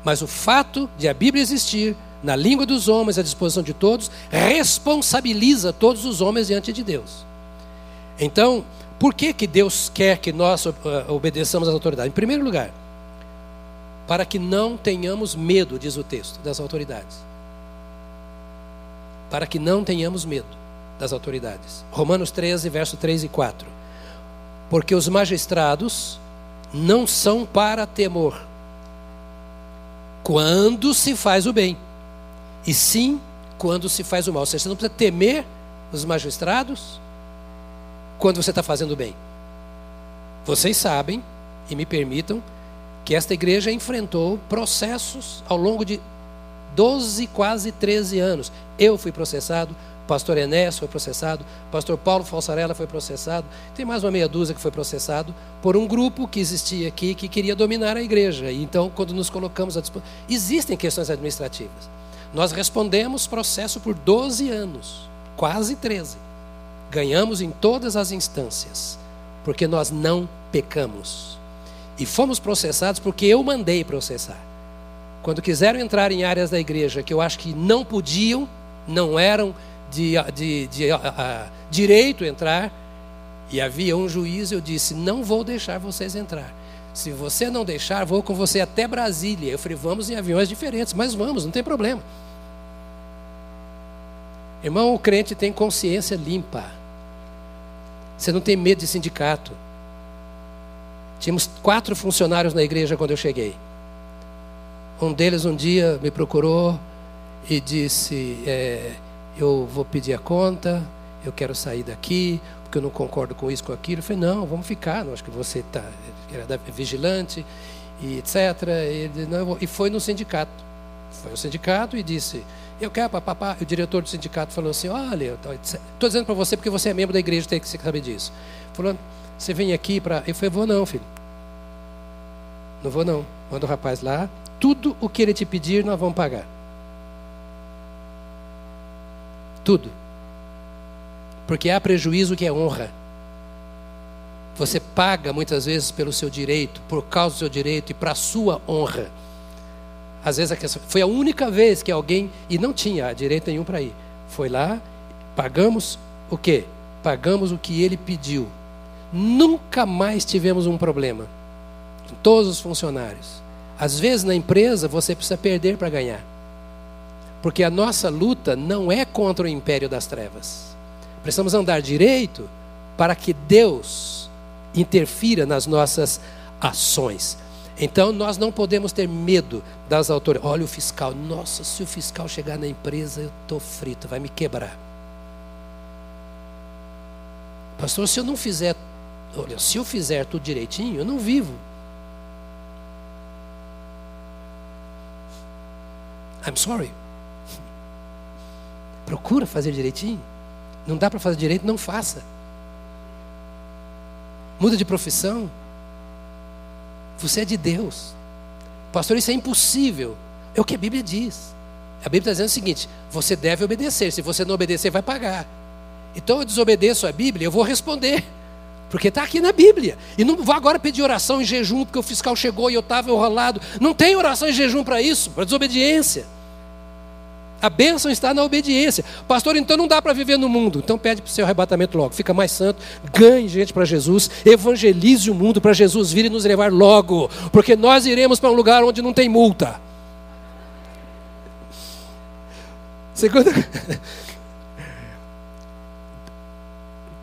mas o fato de a Bíblia existir na língua dos homens, à disposição de todos, responsabiliza todos os homens diante de Deus. Então, por que, que Deus quer que nós uh, obedeçamos às autoridades? Em primeiro lugar, para que não tenhamos medo, diz o texto, das autoridades. Para que não tenhamos medo das autoridades. Romanos 13, verso 3 e 4. Porque os magistrados não são para temor quando se faz o bem, e sim quando se faz o mal. Ou seja, você não precisa temer os magistrados quando você está fazendo bem. Vocês sabem, e me permitam, que esta igreja enfrentou processos ao longo de 12, quase 13 anos. Eu fui processado, pastor Enéas foi processado, pastor Paulo Falsarella foi processado, tem mais uma meia dúzia que foi processado por um grupo que existia aqui que queria dominar a igreja. E então, quando nos colocamos à disposição, existem questões administrativas. Nós respondemos processo por 12 anos, quase 13. Ganhamos em todas as instâncias, porque nós não pecamos. E fomos processados porque eu mandei processar. Quando quiseram entrar em áreas da igreja que eu acho que não podiam, não eram de, de, de a, a, direito entrar, e havia um juiz, eu disse: Não vou deixar vocês entrar. Se você não deixar, vou com você até Brasília. Eu falei: Vamos em aviões diferentes, mas vamos, não tem problema. Irmão, o crente tem consciência limpa. Você não tem medo de sindicato. Tínhamos quatro funcionários na igreja quando eu cheguei. Um deles um dia me procurou e disse: é, eu vou pedir a conta, eu quero sair daqui, porque eu não concordo com isso, com aquilo. Eu falei, não, vamos ficar, não, acho que você está era vigilante, e etc. E, não, e foi no sindicato. Foi ao sindicato e disse: Eu quero papapá. E o diretor do sindicato falou assim: Olha, estou dizendo para você porque você é membro da igreja, tem que saber disso. Falou: Você vem aqui para. Eu falei: Vou não, filho. Não vou não. Manda o rapaz lá. Tudo o que ele te pedir, nós vamos pagar. Tudo. Porque há prejuízo que é honra. Você paga muitas vezes pelo seu direito, por causa do seu direito e para a sua honra. Às vezes a questão, foi a única vez que alguém, e não tinha direito nenhum para ir, foi lá, pagamos o quê? Pagamos o que ele pediu. Nunca mais tivemos um problema. Todos os funcionários. Às vezes na empresa você precisa perder para ganhar. Porque a nossa luta não é contra o império das trevas. Precisamos andar direito para que Deus interfira nas nossas ações. Então nós não podemos ter medo das autoridades. Olha o fiscal, nossa, se o fiscal chegar na empresa, eu estou frito, vai me quebrar. Pastor, se eu não fizer, olha, se eu fizer tudo direitinho, eu não vivo. I'm sorry. <laughs> Procura fazer direitinho. Não dá para fazer direito, não faça. Muda de profissão. Você é de Deus. Pastor, isso é impossível. É o que a Bíblia diz. A Bíblia está dizendo o seguinte: você deve obedecer. Se você não obedecer, vai pagar. Então eu desobedeço a Bíblia, eu vou responder. Porque está aqui na Bíblia. E não vou agora pedir oração em jejum, porque o fiscal chegou e eu estava enrolado. Não tem oração em jejum para isso, para desobediência. A bênção está na obediência. Pastor, então não dá para viver no mundo. Então pede para o seu arrebatamento logo. Fica mais santo, ganhe gente para Jesus, evangelize o mundo para Jesus vir e nos levar logo. Porque nós iremos para um lugar onde não tem multa. Segunda. <laughs>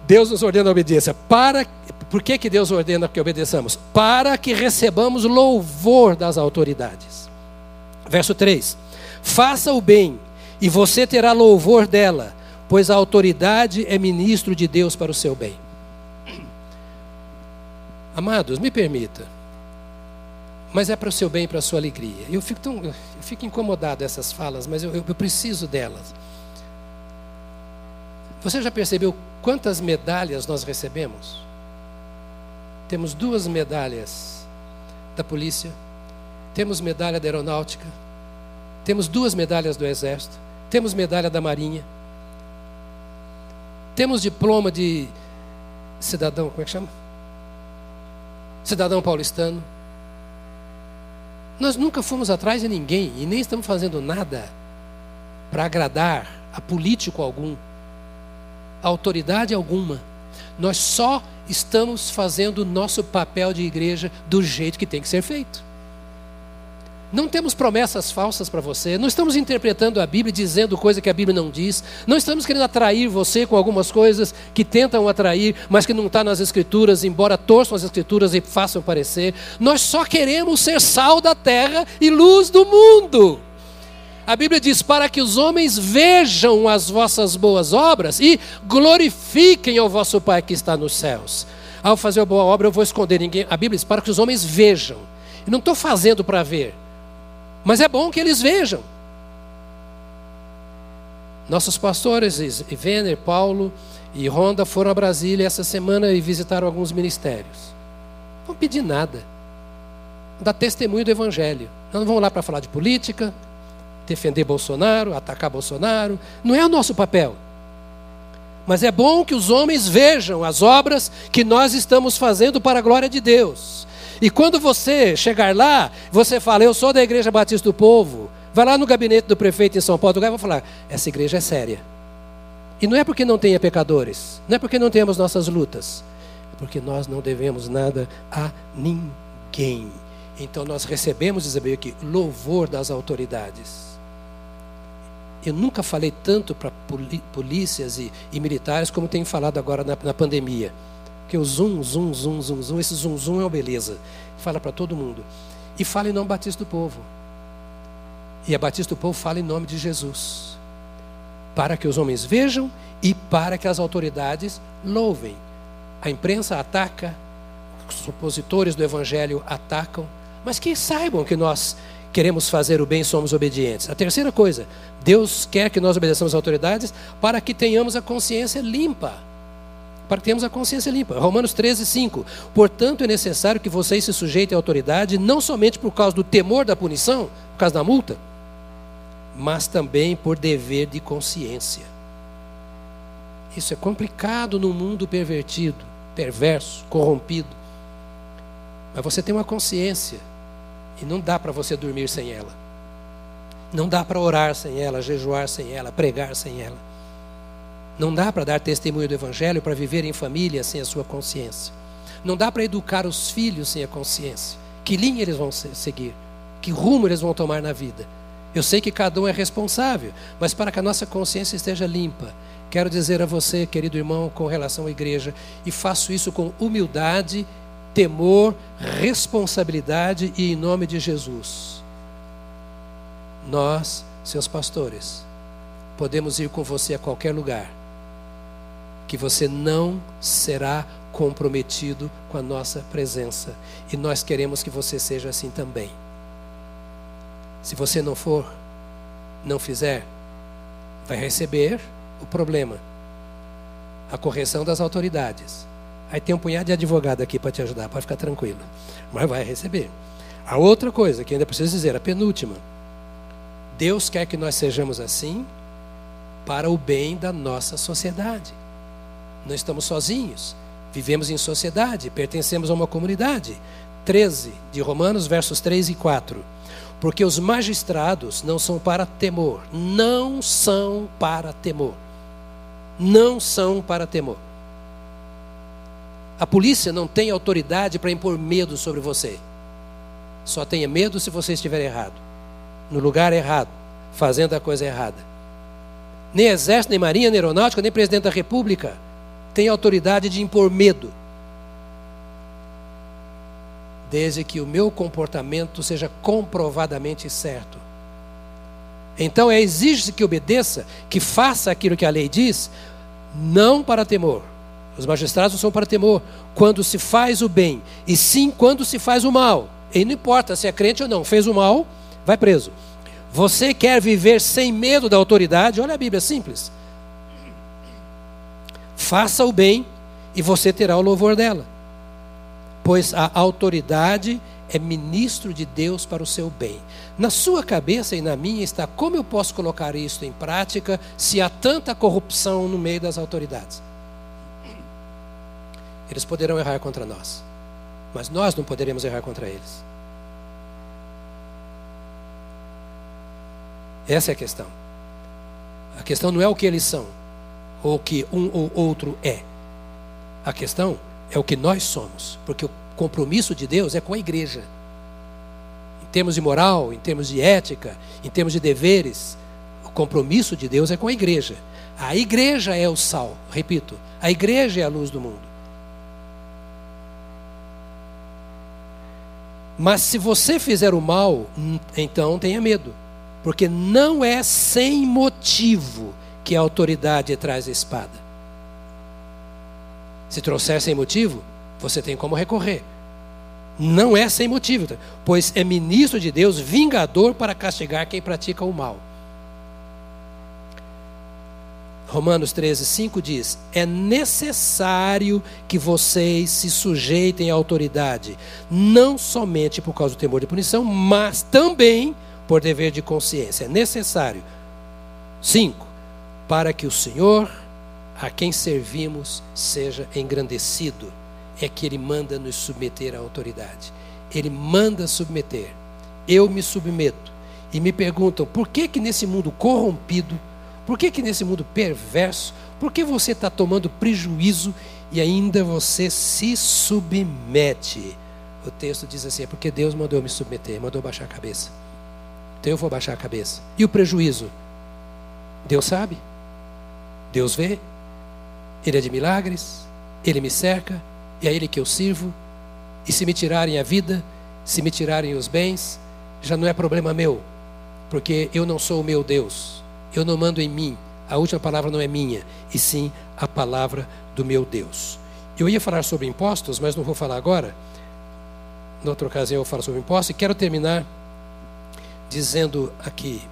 Deus nos ordena a obediência. Para, por que, que Deus ordena que obedeçamos? Para que recebamos louvor das autoridades. Verso 3: Faça o bem e você terá louvor dela, pois a autoridade é ministro de Deus para o seu bem. Amados, me permita, mas é para o seu bem e para a sua alegria. Eu fico, tão, eu fico incomodado dessas falas, mas eu, eu preciso delas. Você já percebeu quantas medalhas nós recebemos? Temos duas medalhas da polícia, temos medalha da aeronáutica, temos duas medalhas do exército, temos medalha da Marinha. Temos diploma de cidadão, como é que chama? Cidadão paulistano. Nós nunca fomos atrás de ninguém e nem estamos fazendo nada para agradar a político algum, a autoridade alguma. Nós só estamos fazendo o nosso papel de igreja do jeito que tem que ser feito. Não temos promessas falsas para você, não estamos interpretando a Bíblia dizendo coisa que a Bíblia não diz, não estamos querendo atrair você com algumas coisas que tentam atrair, mas que não está nas Escrituras, embora torçam as Escrituras e façam parecer. Nós só queremos ser sal da terra e luz do mundo. A Bíblia diz: para que os homens vejam as vossas boas obras e glorifiquem ao vosso Pai que está nos céus. Ao fazer a boa obra, eu vou esconder ninguém. A Bíblia diz: para que os homens vejam. E não estou fazendo para ver. Mas é bom que eles vejam. Nossos pastores, Ivener, Paulo e Ronda, foram a Brasília essa semana e visitaram alguns ministérios. Não pedir nada. Dar testemunho do Evangelho. Não vamos lá para falar de política, defender Bolsonaro, atacar Bolsonaro. Não é o nosso papel. Mas é bom que os homens vejam as obras que nós estamos fazendo para a glória de Deus. E quando você chegar lá, você fala, eu sou da Igreja Batista do Povo. Vai lá no gabinete do prefeito em São Paulo, vai falar, essa igreja é séria. E não é porque não tenha pecadores, não é porque não temos nossas lutas, é porque nós não devemos nada a ninguém. Então nós recebemos, Isabel, aqui, louvor das autoridades. Eu nunca falei tanto para polícias e, e, militares como tenho falado agora na, na pandemia. Porque o zoom, zoom, zoom, zoom, zoom, esse zoom, zoom é uma beleza. Fala para todo mundo. E fala em nome Batista do Povo. E a Batista do Povo fala em nome de Jesus. Para que os homens vejam e para que as autoridades louvem. A imprensa ataca, os opositores do Evangelho atacam, mas que saibam que nós queremos fazer o bem, somos obedientes. A terceira coisa, Deus quer que nós obedeçamos às autoridades para que tenhamos a consciência limpa. Para que tenhamos a consciência limpa. Romanos 13, 5. Portanto, é necessário que vocês se sujeitem à autoridade, não somente por causa do temor da punição, por causa da multa, mas também por dever de consciência. Isso é complicado no mundo pervertido, perverso, corrompido. Mas você tem uma consciência e não dá para você dormir sem ela. Não dá para orar sem ela, jejuar sem ela, pregar sem ela. Não dá para dar testemunho do Evangelho, para viver em família sem a sua consciência. Não dá para educar os filhos sem a consciência. Que linha eles vão seguir? Que rumo eles vão tomar na vida? Eu sei que cada um é responsável, mas para que a nossa consciência esteja limpa, quero dizer a você, querido irmão, com relação à igreja, e faço isso com humildade temor, responsabilidade e em nome de Jesus. Nós, seus pastores, podemos ir com você a qualquer lugar, que você não será comprometido com a nossa presença. E nós queremos que você seja assim também. Se você não for, não fizer, vai receber o problema, a correção das autoridades Aí tem um punhado de advogado aqui para te ajudar, pode ficar tranquilo. Mas vai receber. A outra coisa que ainda preciso dizer, a penúltima. Deus quer que nós sejamos assim para o bem da nossa sociedade. Não estamos sozinhos, vivemos em sociedade, pertencemos a uma comunidade. 13 de Romanos, versos 3 e 4. Porque os magistrados não são para temor, não são para temor. Não são para temor. A polícia não tem autoridade para impor medo sobre você. Só tenha medo se você estiver errado, no lugar errado, fazendo a coisa errada. Nem exército, nem marinha, nem aeronáutica, nem presidente da república tem autoridade de impor medo. Desde que o meu comportamento seja comprovadamente certo. Então é exige-se que obedeça, que faça aquilo que a lei diz, não para temor, os magistrados não são para temor quando se faz o bem, e sim quando se faz o mal. E não importa se é crente ou não, fez o mal, vai preso. Você quer viver sem medo da autoridade? Olha a Bíblia, simples. Faça o bem e você terá o louvor dela. Pois a autoridade é ministro de Deus para o seu bem. Na sua cabeça e na minha está como eu posso colocar isso em prática se há tanta corrupção no meio das autoridades. Eles poderão errar contra nós, mas nós não poderemos errar contra eles. Essa é a questão. A questão não é o que eles são, ou que um ou outro é. A questão é o que nós somos, porque o compromisso de Deus é com a igreja. Em termos de moral, em termos de ética, em termos de deveres, o compromisso de Deus é com a igreja. A igreja é o sal, repito, a igreja é a luz do mundo. Mas se você fizer o mal, então tenha medo. Porque não é sem motivo que a autoridade traz a espada. Se trouxer sem motivo, você tem como recorrer. Não é sem motivo, pois é ministro de Deus, vingador para castigar quem pratica o mal. Romanos 13, 5 diz: É necessário que vocês se sujeitem à autoridade, não somente por causa do temor de punição, mas também por dever de consciência. É necessário. 5. Para que o Senhor, a quem servimos, seja engrandecido. É que Ele manda nos submeter à autoridade. Ele manda submeter. Eu me submeto. E me perguntam, por que que nesse mundo corrompido, por que, que nesse mundo perverso, por que você está tomando prejuízo e ainda você se submete? O texto diz assim: é porque Deus mandou me submeter, mandou baixar a cabeça. Então eu vou baixar a cabeça. E o prejuízo? Deus sabe, Deus vê, Ele é de milagres, Ele me cerca, é Ele que eu sirvo. E se me tirarem a vida, se me tirarem os bens, já não é problema meu, porque eu não sou o meu Deus. Eu não mando em mim. A última palavra não é minha, e sim a palavra do meu Deus. Eu ia falar sobre impostos, mas não vou falar agora. Noutra ocasião eu falo sobre impostos e quero terminar dizendo aqui: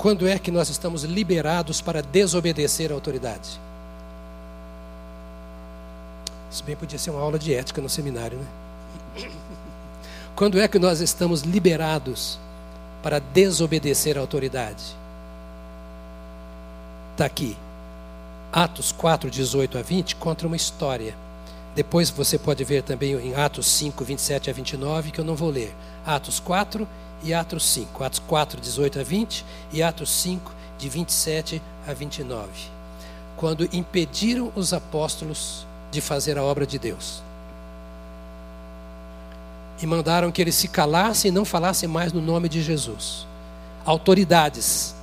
quando é que nós estamos liberados para desobedecer a autoridade? Isso bem podia ser uma aula de ética no seminário, né? <coughs> Quando é que nós estamos liberados para desobedecer a autoridade? Está aqui. Atos 4, 18 a 20 conta uma história. Depois você pode ver também em Atos 5, 27 a 29, que eu não vou ler. Atos 4 e Atos 5. Atos 4, 18 a 20 e Atos 5, de 27 a 29. Quando impediram os apóstolos de fazer a obra de Deus. E mandaram que eles se calassem e não falassem mais no nome de Jesus. Autoridades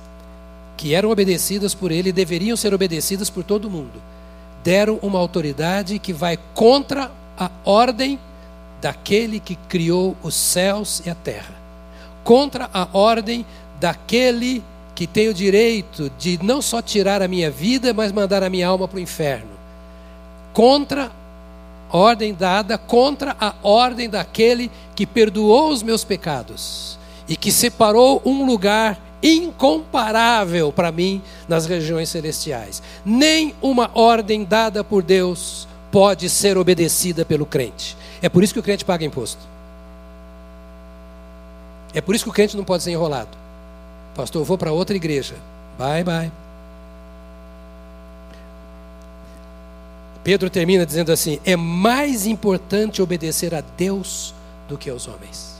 que eram obedecidas por ele e deveriam ser obedecidas por todo mundo, deram uma autoridade que vai contra a ordem daquele que criou os céus e a terra, contra a ordem daquele que tem o direito de não só tirar a minha vida, mas mandar a minha alma para o inferno, contra a ordem dada, contra a ordem daquele que perdoou os meus pecados e que separou um lugar incomparável para mim nas regiões celestiais. Nem uma ordem dada por Deus pode ser obedecida pelo crente. É por isso que o crente paga imposto. É por isso que o crente não pode ser enrolado. Pastor, eu vou para outra igreja. Bye, bye. Pedro termina dizendo assim: é mais importante obedecer a Deus do que aos homens.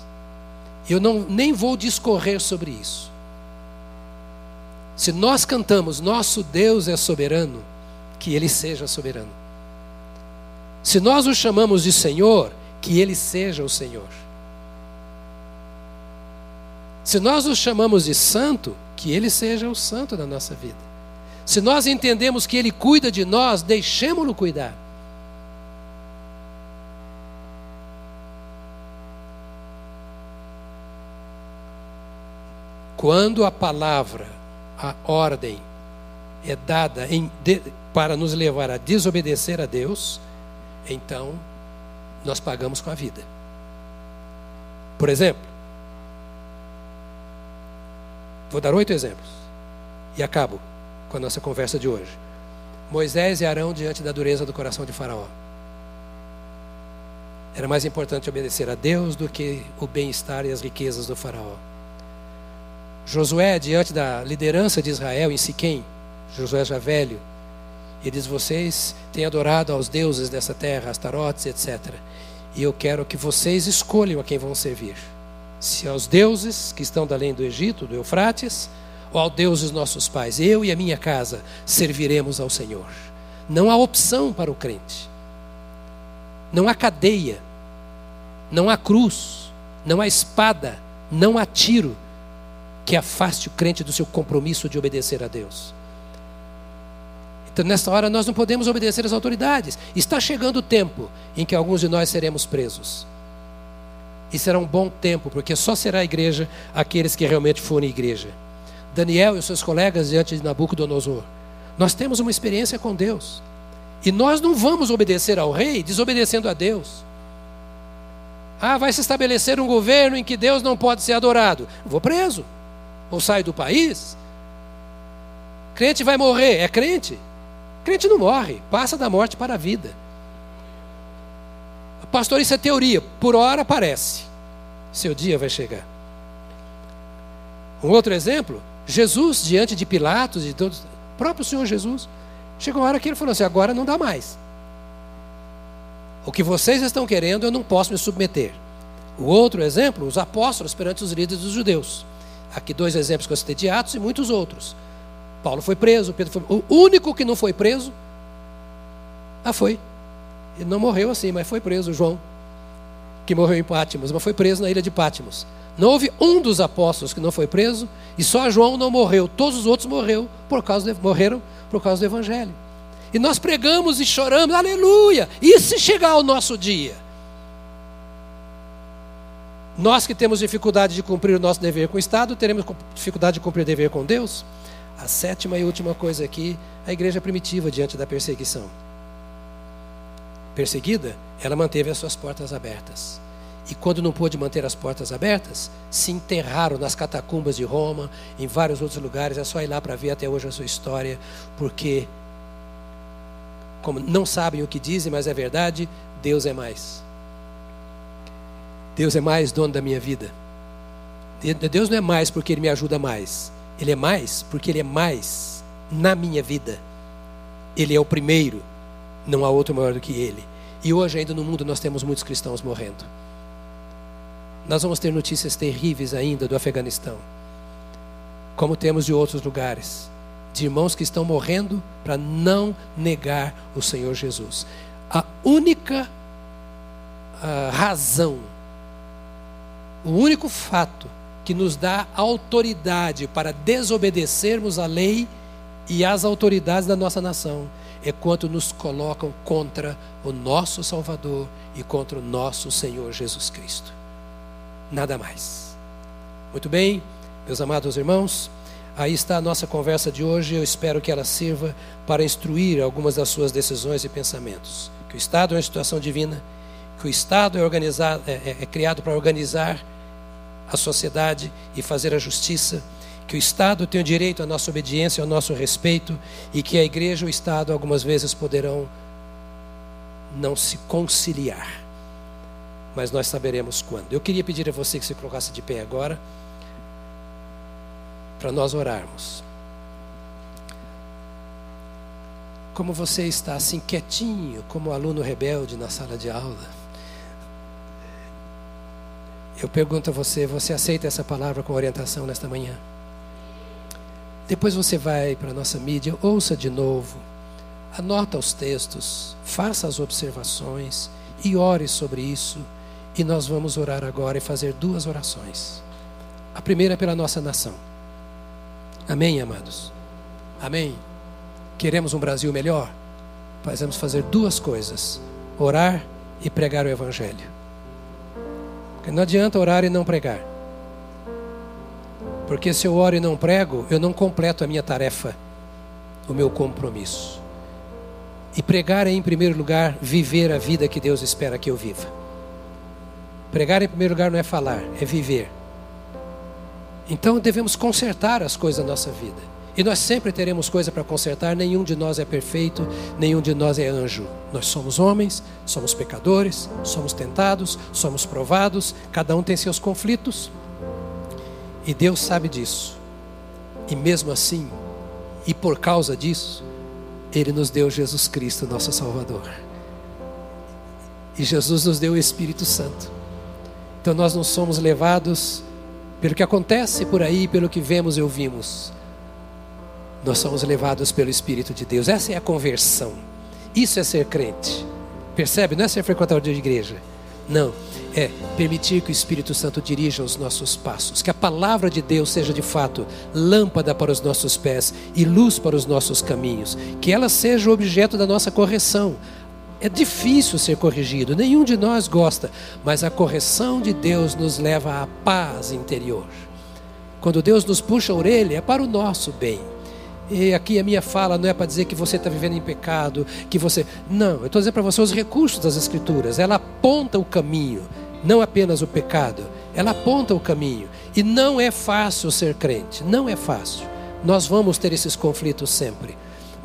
Eu não, nem vou discorrer sobre isso. Se nós cantamos, nosso Deus é soberano, que Ele seja soberano. Se nós o chamamos de Senhor, que Ele seja o Senhor. Se nós o chamamos de Santo, que Ele seja o Santo da nossa vida. Se nós entendemos que Ele cuida de nós, deixemos-lo cuidar. Quando a palavra a ordem é dada em, de, para nos levar a desobedecer a Deus, então nós pagamos com a vida. Por exemplo, vou dar oito exemplos e acabo com a nossa conversa de hoje. Moisés e Arão diante da dureza do coração de Faraó. Era mais importante obedecer a Deus do que o bem-estar e as riquezas do Faraó. Josué, diante da liderança de Israel em Siquém, Josué já velho, ele diz: Vocês têm adorado aos deuses dessa terra, Astarotes, etc. E eu quero que vocês escolham a quem vão servir. Se aos deuses que estão além do Egito, do Eufrates, ou aos deuses nossos pais. Eu e a minha casa serviremos ao Senhor. Não há opção para o crente. Não há cadeia. Não há cruz. Não há espada. Não há tiro que afaste o crente do seu compromisso de obedecer a Deus. Então, nessa hora, nós não podemos obedecer às autoridades. Está chegando o tempo em que alguns de nós seremos presos. E será um bom tempo, porque só será igreja aqueles que realmente forem igreja. Daniel e os seus colegas diante de Nabucodonosor. Nós temos uma experiência com Deus. E nós não vamos obedecer ao rei desobedecendo a Deus. Ah, vai se estabelecer um governo em que Deus não pode ser adorado. Vou preso ou sai do país, crente vai morrer. É crente? Crente não morre, passa da morte para a vida. Pastor, isso é teoria. Por hora parece. Seu dia vai chegar. Um outro exemplo, Jesus diante de Pilatos e todos, próprio Senhor Jesus, chegou uma hora que ele falou assim: agora não dá mais. O que vocês estão querendo, eu não posso me submeter. O outro exemplo, os apóstolos perante os líderes dos judeus. Aqui dois exemplos que eu citei de Atos e muitos outros. Paulo foi preso, Pedro foi. O único que não foi preso, ah, foi. Ele não morreu assim, mas foi preso, João, que morreu em Pátimos, mas foi preso na ilha de Pátimos. Não houve um dos apóstolos que não foi preso, e só João não morreu. Todos os outros morreu por causa de, morreram por causa do Evangelho. E nós pregamos e choramos, aleluia! E se chegar o nosso dia? Nós que temos dificuldade de cumprir o nosso dever com o Estado, teremos dificuldade de cumprir o dever com Deus? A sétima e última coisa aqui, a igreja primitiva diante da perseguição. Perseguida, ela manteve as suas portas abertas. e quando não pôde manter as portas abertas, se enterraram nas catacumbas de Roma, em vários outros lugares. É só ir lá para ver até hoje a sua história, porque, como não sabem o que dizem, mas é verdade, Deus é mais. Deus é mais dono da minha vida. Deus não é mais porque Ele me ajuda mais. Ele é mais porque Ele é mais na minha vida. Ele é o primeiro, não há outro maior do que Ele. E hoje, ainda no mundo, nós temos muitos cristãos morrendo. Nós vamos ter notícias terríveis ainda do Afeganistão, como temos de outros lugares, de irmãos que estão morrendo para não negar o Senhor Jesus. A única a razão, o único fato que nos dá autoridade para desobedecermos a lei e as autoridades da nossa nação é quando nos colocam contra o nosso Salvador e contra o nosso Senhor Jesus Cristo nada mais. Muito bem, meus amados irmãos, aí está a nossa conversa de hoje. Eu espero que ela sirva para instruir algumas das suas decisões e pensamentos. Que o Estado é uma situação divina, que o Estado é, é, é, é criado para organizar a sociedade e fazer a justiça, que o Estado tem o direito à nossa obediência, ao nosso respeito, e que a igreja e o Estado algumas vezes poderão não se conciliar mas nós saberemos quando. Eu queria pedir a você que se colocasse de pé agora, para nós orarmos. Como você está assim quietinho, como aluno rebelde na sala de aula, eu pergunto a você: você aceita essa palavra com orientação nesta manhã? Depois você vai para a nossa mídia, ouça de novo, anota os textos, faça as observações e ore sobre isso e nós vamos orar agora e fazer duas orações. A primeira é pela nossa nação. Amém, amados? Amém? Queremos um Brasil melhor? Precisamos fazer duas coisas: orar e pregar o Evangelho. Porque não adianta orar e não pregar. Porque se eu oro e não prego, eu não completo a minha tarefa, o meu compromisso. E pregar é, em primeiro lugar, viver a vida que Deus espera que eu viva. Pregar em primeiro lugar não é falar, é viver. Então devemos consertar as coisas da nossa vida. E nós sempre teremos coisa para consertar, nenhum de nós é perfeito, nenhum de nós é anjo. Nós somos homens, somos pecadores, somos tentados, somos provados, cada um tem seus conflitos. E Deus sabe disso. E mesmo assim, e por causa disso, Ele nos deu Jesus Cristo, nosso Salvador. E Jesus nos deu o Espírito Santo. Então nós não somos levados pelo que acontece por aí, pelo que vemos e ouvimos. Nós somos levados pelo Espírito de Deus. Essa é a conversão. Isso é ser crente. Percebe? Não é ser frequentador de igreja. Não. É permitir que o Espírito Santo dirija os nossos passos. Que a palavra de Deus seja de fato lâmpada para os nossos pés e luz para os nossos caminhos. Que ela seja o objeto da nossa correção é difícil ser corrigido, nenhum de nós gosta, mas a correção de Deus nos leva à paz interior. Quando Deus nos puxa a orelha, é para o nosso bem. E aqui a minha fala não é para dizer que você está vivendo em pecado, que você. Não, eu estou dizendo para você os recursos das Escrituras. Ela aponta o caminho, não apenas o pecado. Ela aponta o caminho. E não é fácil ser crente, não é fácil. Nós vamos ter esses conflitos sempre.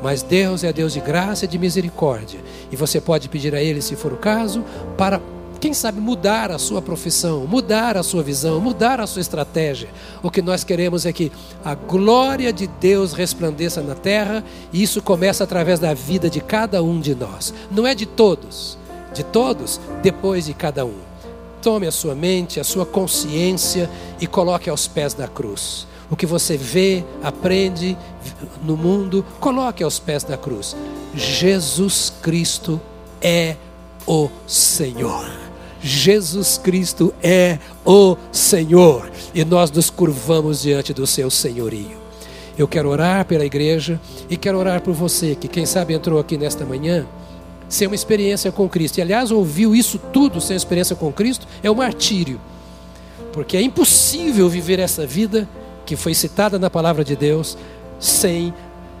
Mas Deus é Deus de graça e de misericórdia. E você pode pedir a Ele, se for o caso, para, quem sabe, mudar a sua profissão, mudar a sua visão, mudar a sua estratégia. O que nós queremos é que a glória de Deus resplandeça na terra, e isso começa através da vida de cada um de nós. Não é de todos, de todos, depois de cada um. Tome a sua mente, a sua consciência e coloque aos pés da cruz o que você vê, aprende no mundo, coloque aos pés da cruz. Jesus Cristo é o Senhor. Jesus Cristo é o Senhor e nós nos curvamos diante do seu senhorio. Eu quero orar pela igreja e quero orar por você que, quem sabe, entrou aqui nesta manhã sem uma experiência com Cristo. E, aliás, ouviu isso tudo sem experiência com Cristo, é um martírio. Porque é impossível viver essa vida que foi citada na palavra de Deus, sem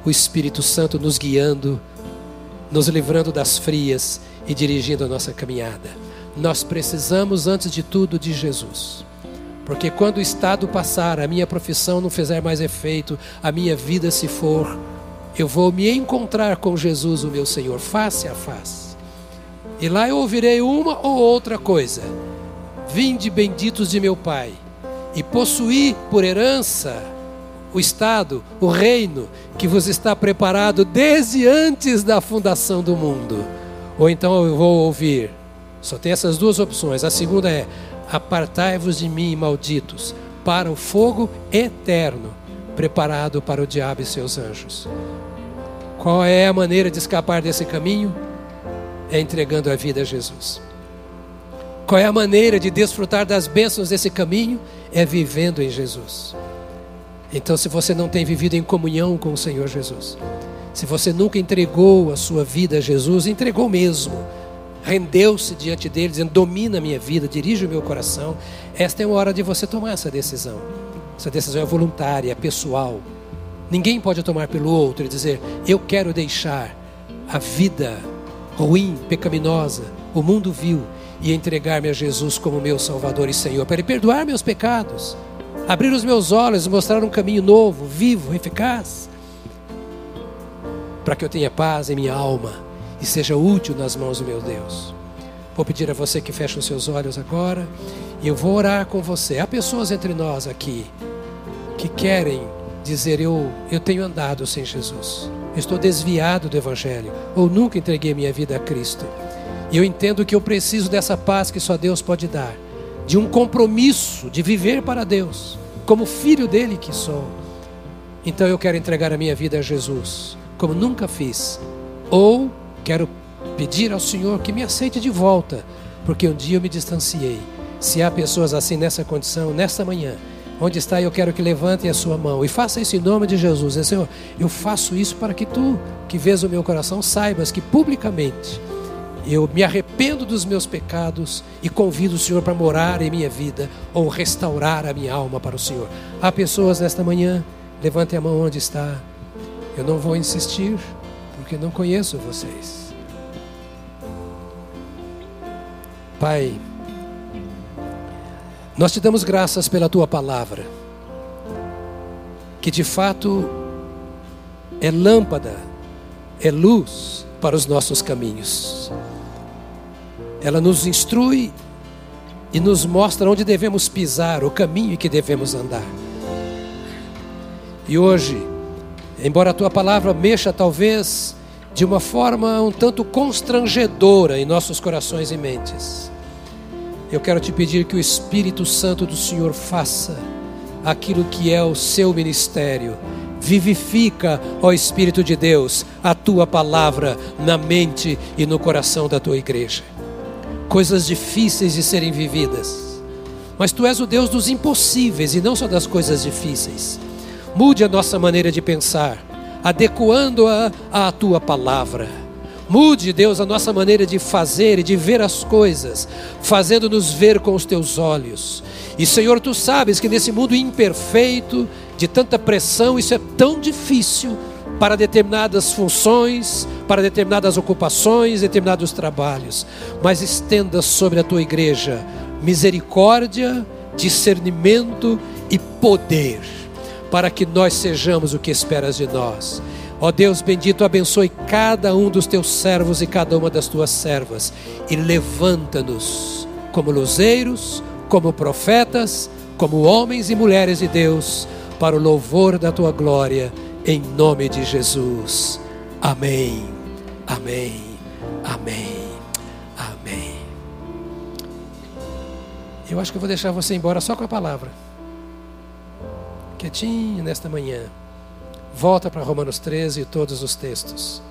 o Espírito Santo nos guiando, nos livrando das frias e dirigindo a nossa caminhada. nós precisamos, antes de tudo, de Jesus. Porque quando o estado passar, a minha profissão não fizer mais efeito, a minha vida se for, eu vou me encontrar com Jesus, o meu Senhor, face a face. E lá eu ouvirei uma ou outra coisa. Vinde benditos de meu Pai, e possuí por herança o Estado, o reino que vos está preparado desde antes da fundação do mundo. Ou então eu vou ouvir, só tem essas duas opções. A segunda é: apartai-vos de mim, malditos, para o fogo eterno, preparado para o diabo e seus anjos. Qual é a maneira de escapar desse caminho? É entregando a vida a Jesus. Qual é a maneira de desfrutar das bênçãos desse caminho? É vivendo em Jesus. Então, se você não tem vivido em comunhão com o Senhor Jesus, se você nunca entregou a sua vida a Jesus, entregou mesmo, rendeu-se diante dele, dizendo: Domina a minha vida, dirige o meu coração. Esta é a hora de você tomar essa decisão. Essa decisão é voluntária, é pessoal. Ninguém pode tomar pelo outro e dizer: Eu quero deixar a vida ruim, pecaminosa, o mundo vil, e entregar-me a Jesus como meu Salvador e Senhor, para Ele perdoar meus pecados, abrir os meus olhos, mostrar um caminho novo, vivo, eficaz, para que eu tenha paz em minha alma e seja útil nas mãos do meu Deus. Vou pedir a você que feche os seus olhos agora e eu vou orar com você. Há pessoas entre nós aqui que querem dizer: Eu, eu tenho andado sem Jesus, estou desviado do Evangelho, ou nunca entreguei minha vida a Cristo. E eu entendo que eu preciso dessa paz que só Deus pode dar, de um compromisso de viver para Deus, como filho dele que sou. Então eu quero entregar a minha vida a Jesus, como nunca fiz, ou quero pedir ao Senhor que me aceite de volta, porque um dia eu me distanciei. Se há pessoas assim nessa condição, nesta manhã, onde está, eu quero que levantem a sua mão e faça isso em nome de Jesus. Senhor, eu faço isso para que tu, que vês o meu coração, saibas que publicamente eu me arrependo dos meus pecados e convido o Senhor para morar em minha vida ou restaurar a minha alma para o Senhor. Há pessoas nesta manhã, levantem a mão onde está. Eu não vou insistir, porque não conheço vocês. Pai, nós te damos graças pela tua palavra, que de fato é lâmpada, é luz para os nossos caminhos. Ela nos instrui e nos mostra onde devemos pisar, o caminho que devemos andar. E hoje, embora a tua palavra mexa talvez de uma forma um tanto constrangedora em nossos corações e mentes, eu quero te pedir que o Espírito Santo do Senhor faça aquilo que é o seu ministério. Vivifica, ó Espírito de Deus, a tua palavra na mente e no coração da tua igreja. Coisas difíceis de serem vividas, mas tu és o Deus dos impossíveis e não só das coisas difíceis. Mude a nossa maneira de pensar, adequando-a à tua palavra Mude, Deus, a nossa maneira de fazer e de ver as coisas, fazendo-nos ver com os teus olhos. E, Senhor, tu sabes que nesse mundo imperfeito, de tanta pressão, isso é tão difícil para determinadas funções, para determinadas ocupações, determinados trabalhos. Mas estenda sobre a tua igreja misericórdia, discernimento e poder, para que nós sejamos o que esperas de nós Ó Deus bendito, abençoe cada um dos teus servos e cada uma das tuas servas e levanta-nos como luzeiros, como profetas, como homens e mulheres de Deus, para o louvor da tua glória, em nome de Jesus. Amém. Amém. Amém. Amém. Eu acho que eu vou deixar você embora só com a palavra. Quietinho nesta manhã. Volta para Romanos 13 e todos os textos.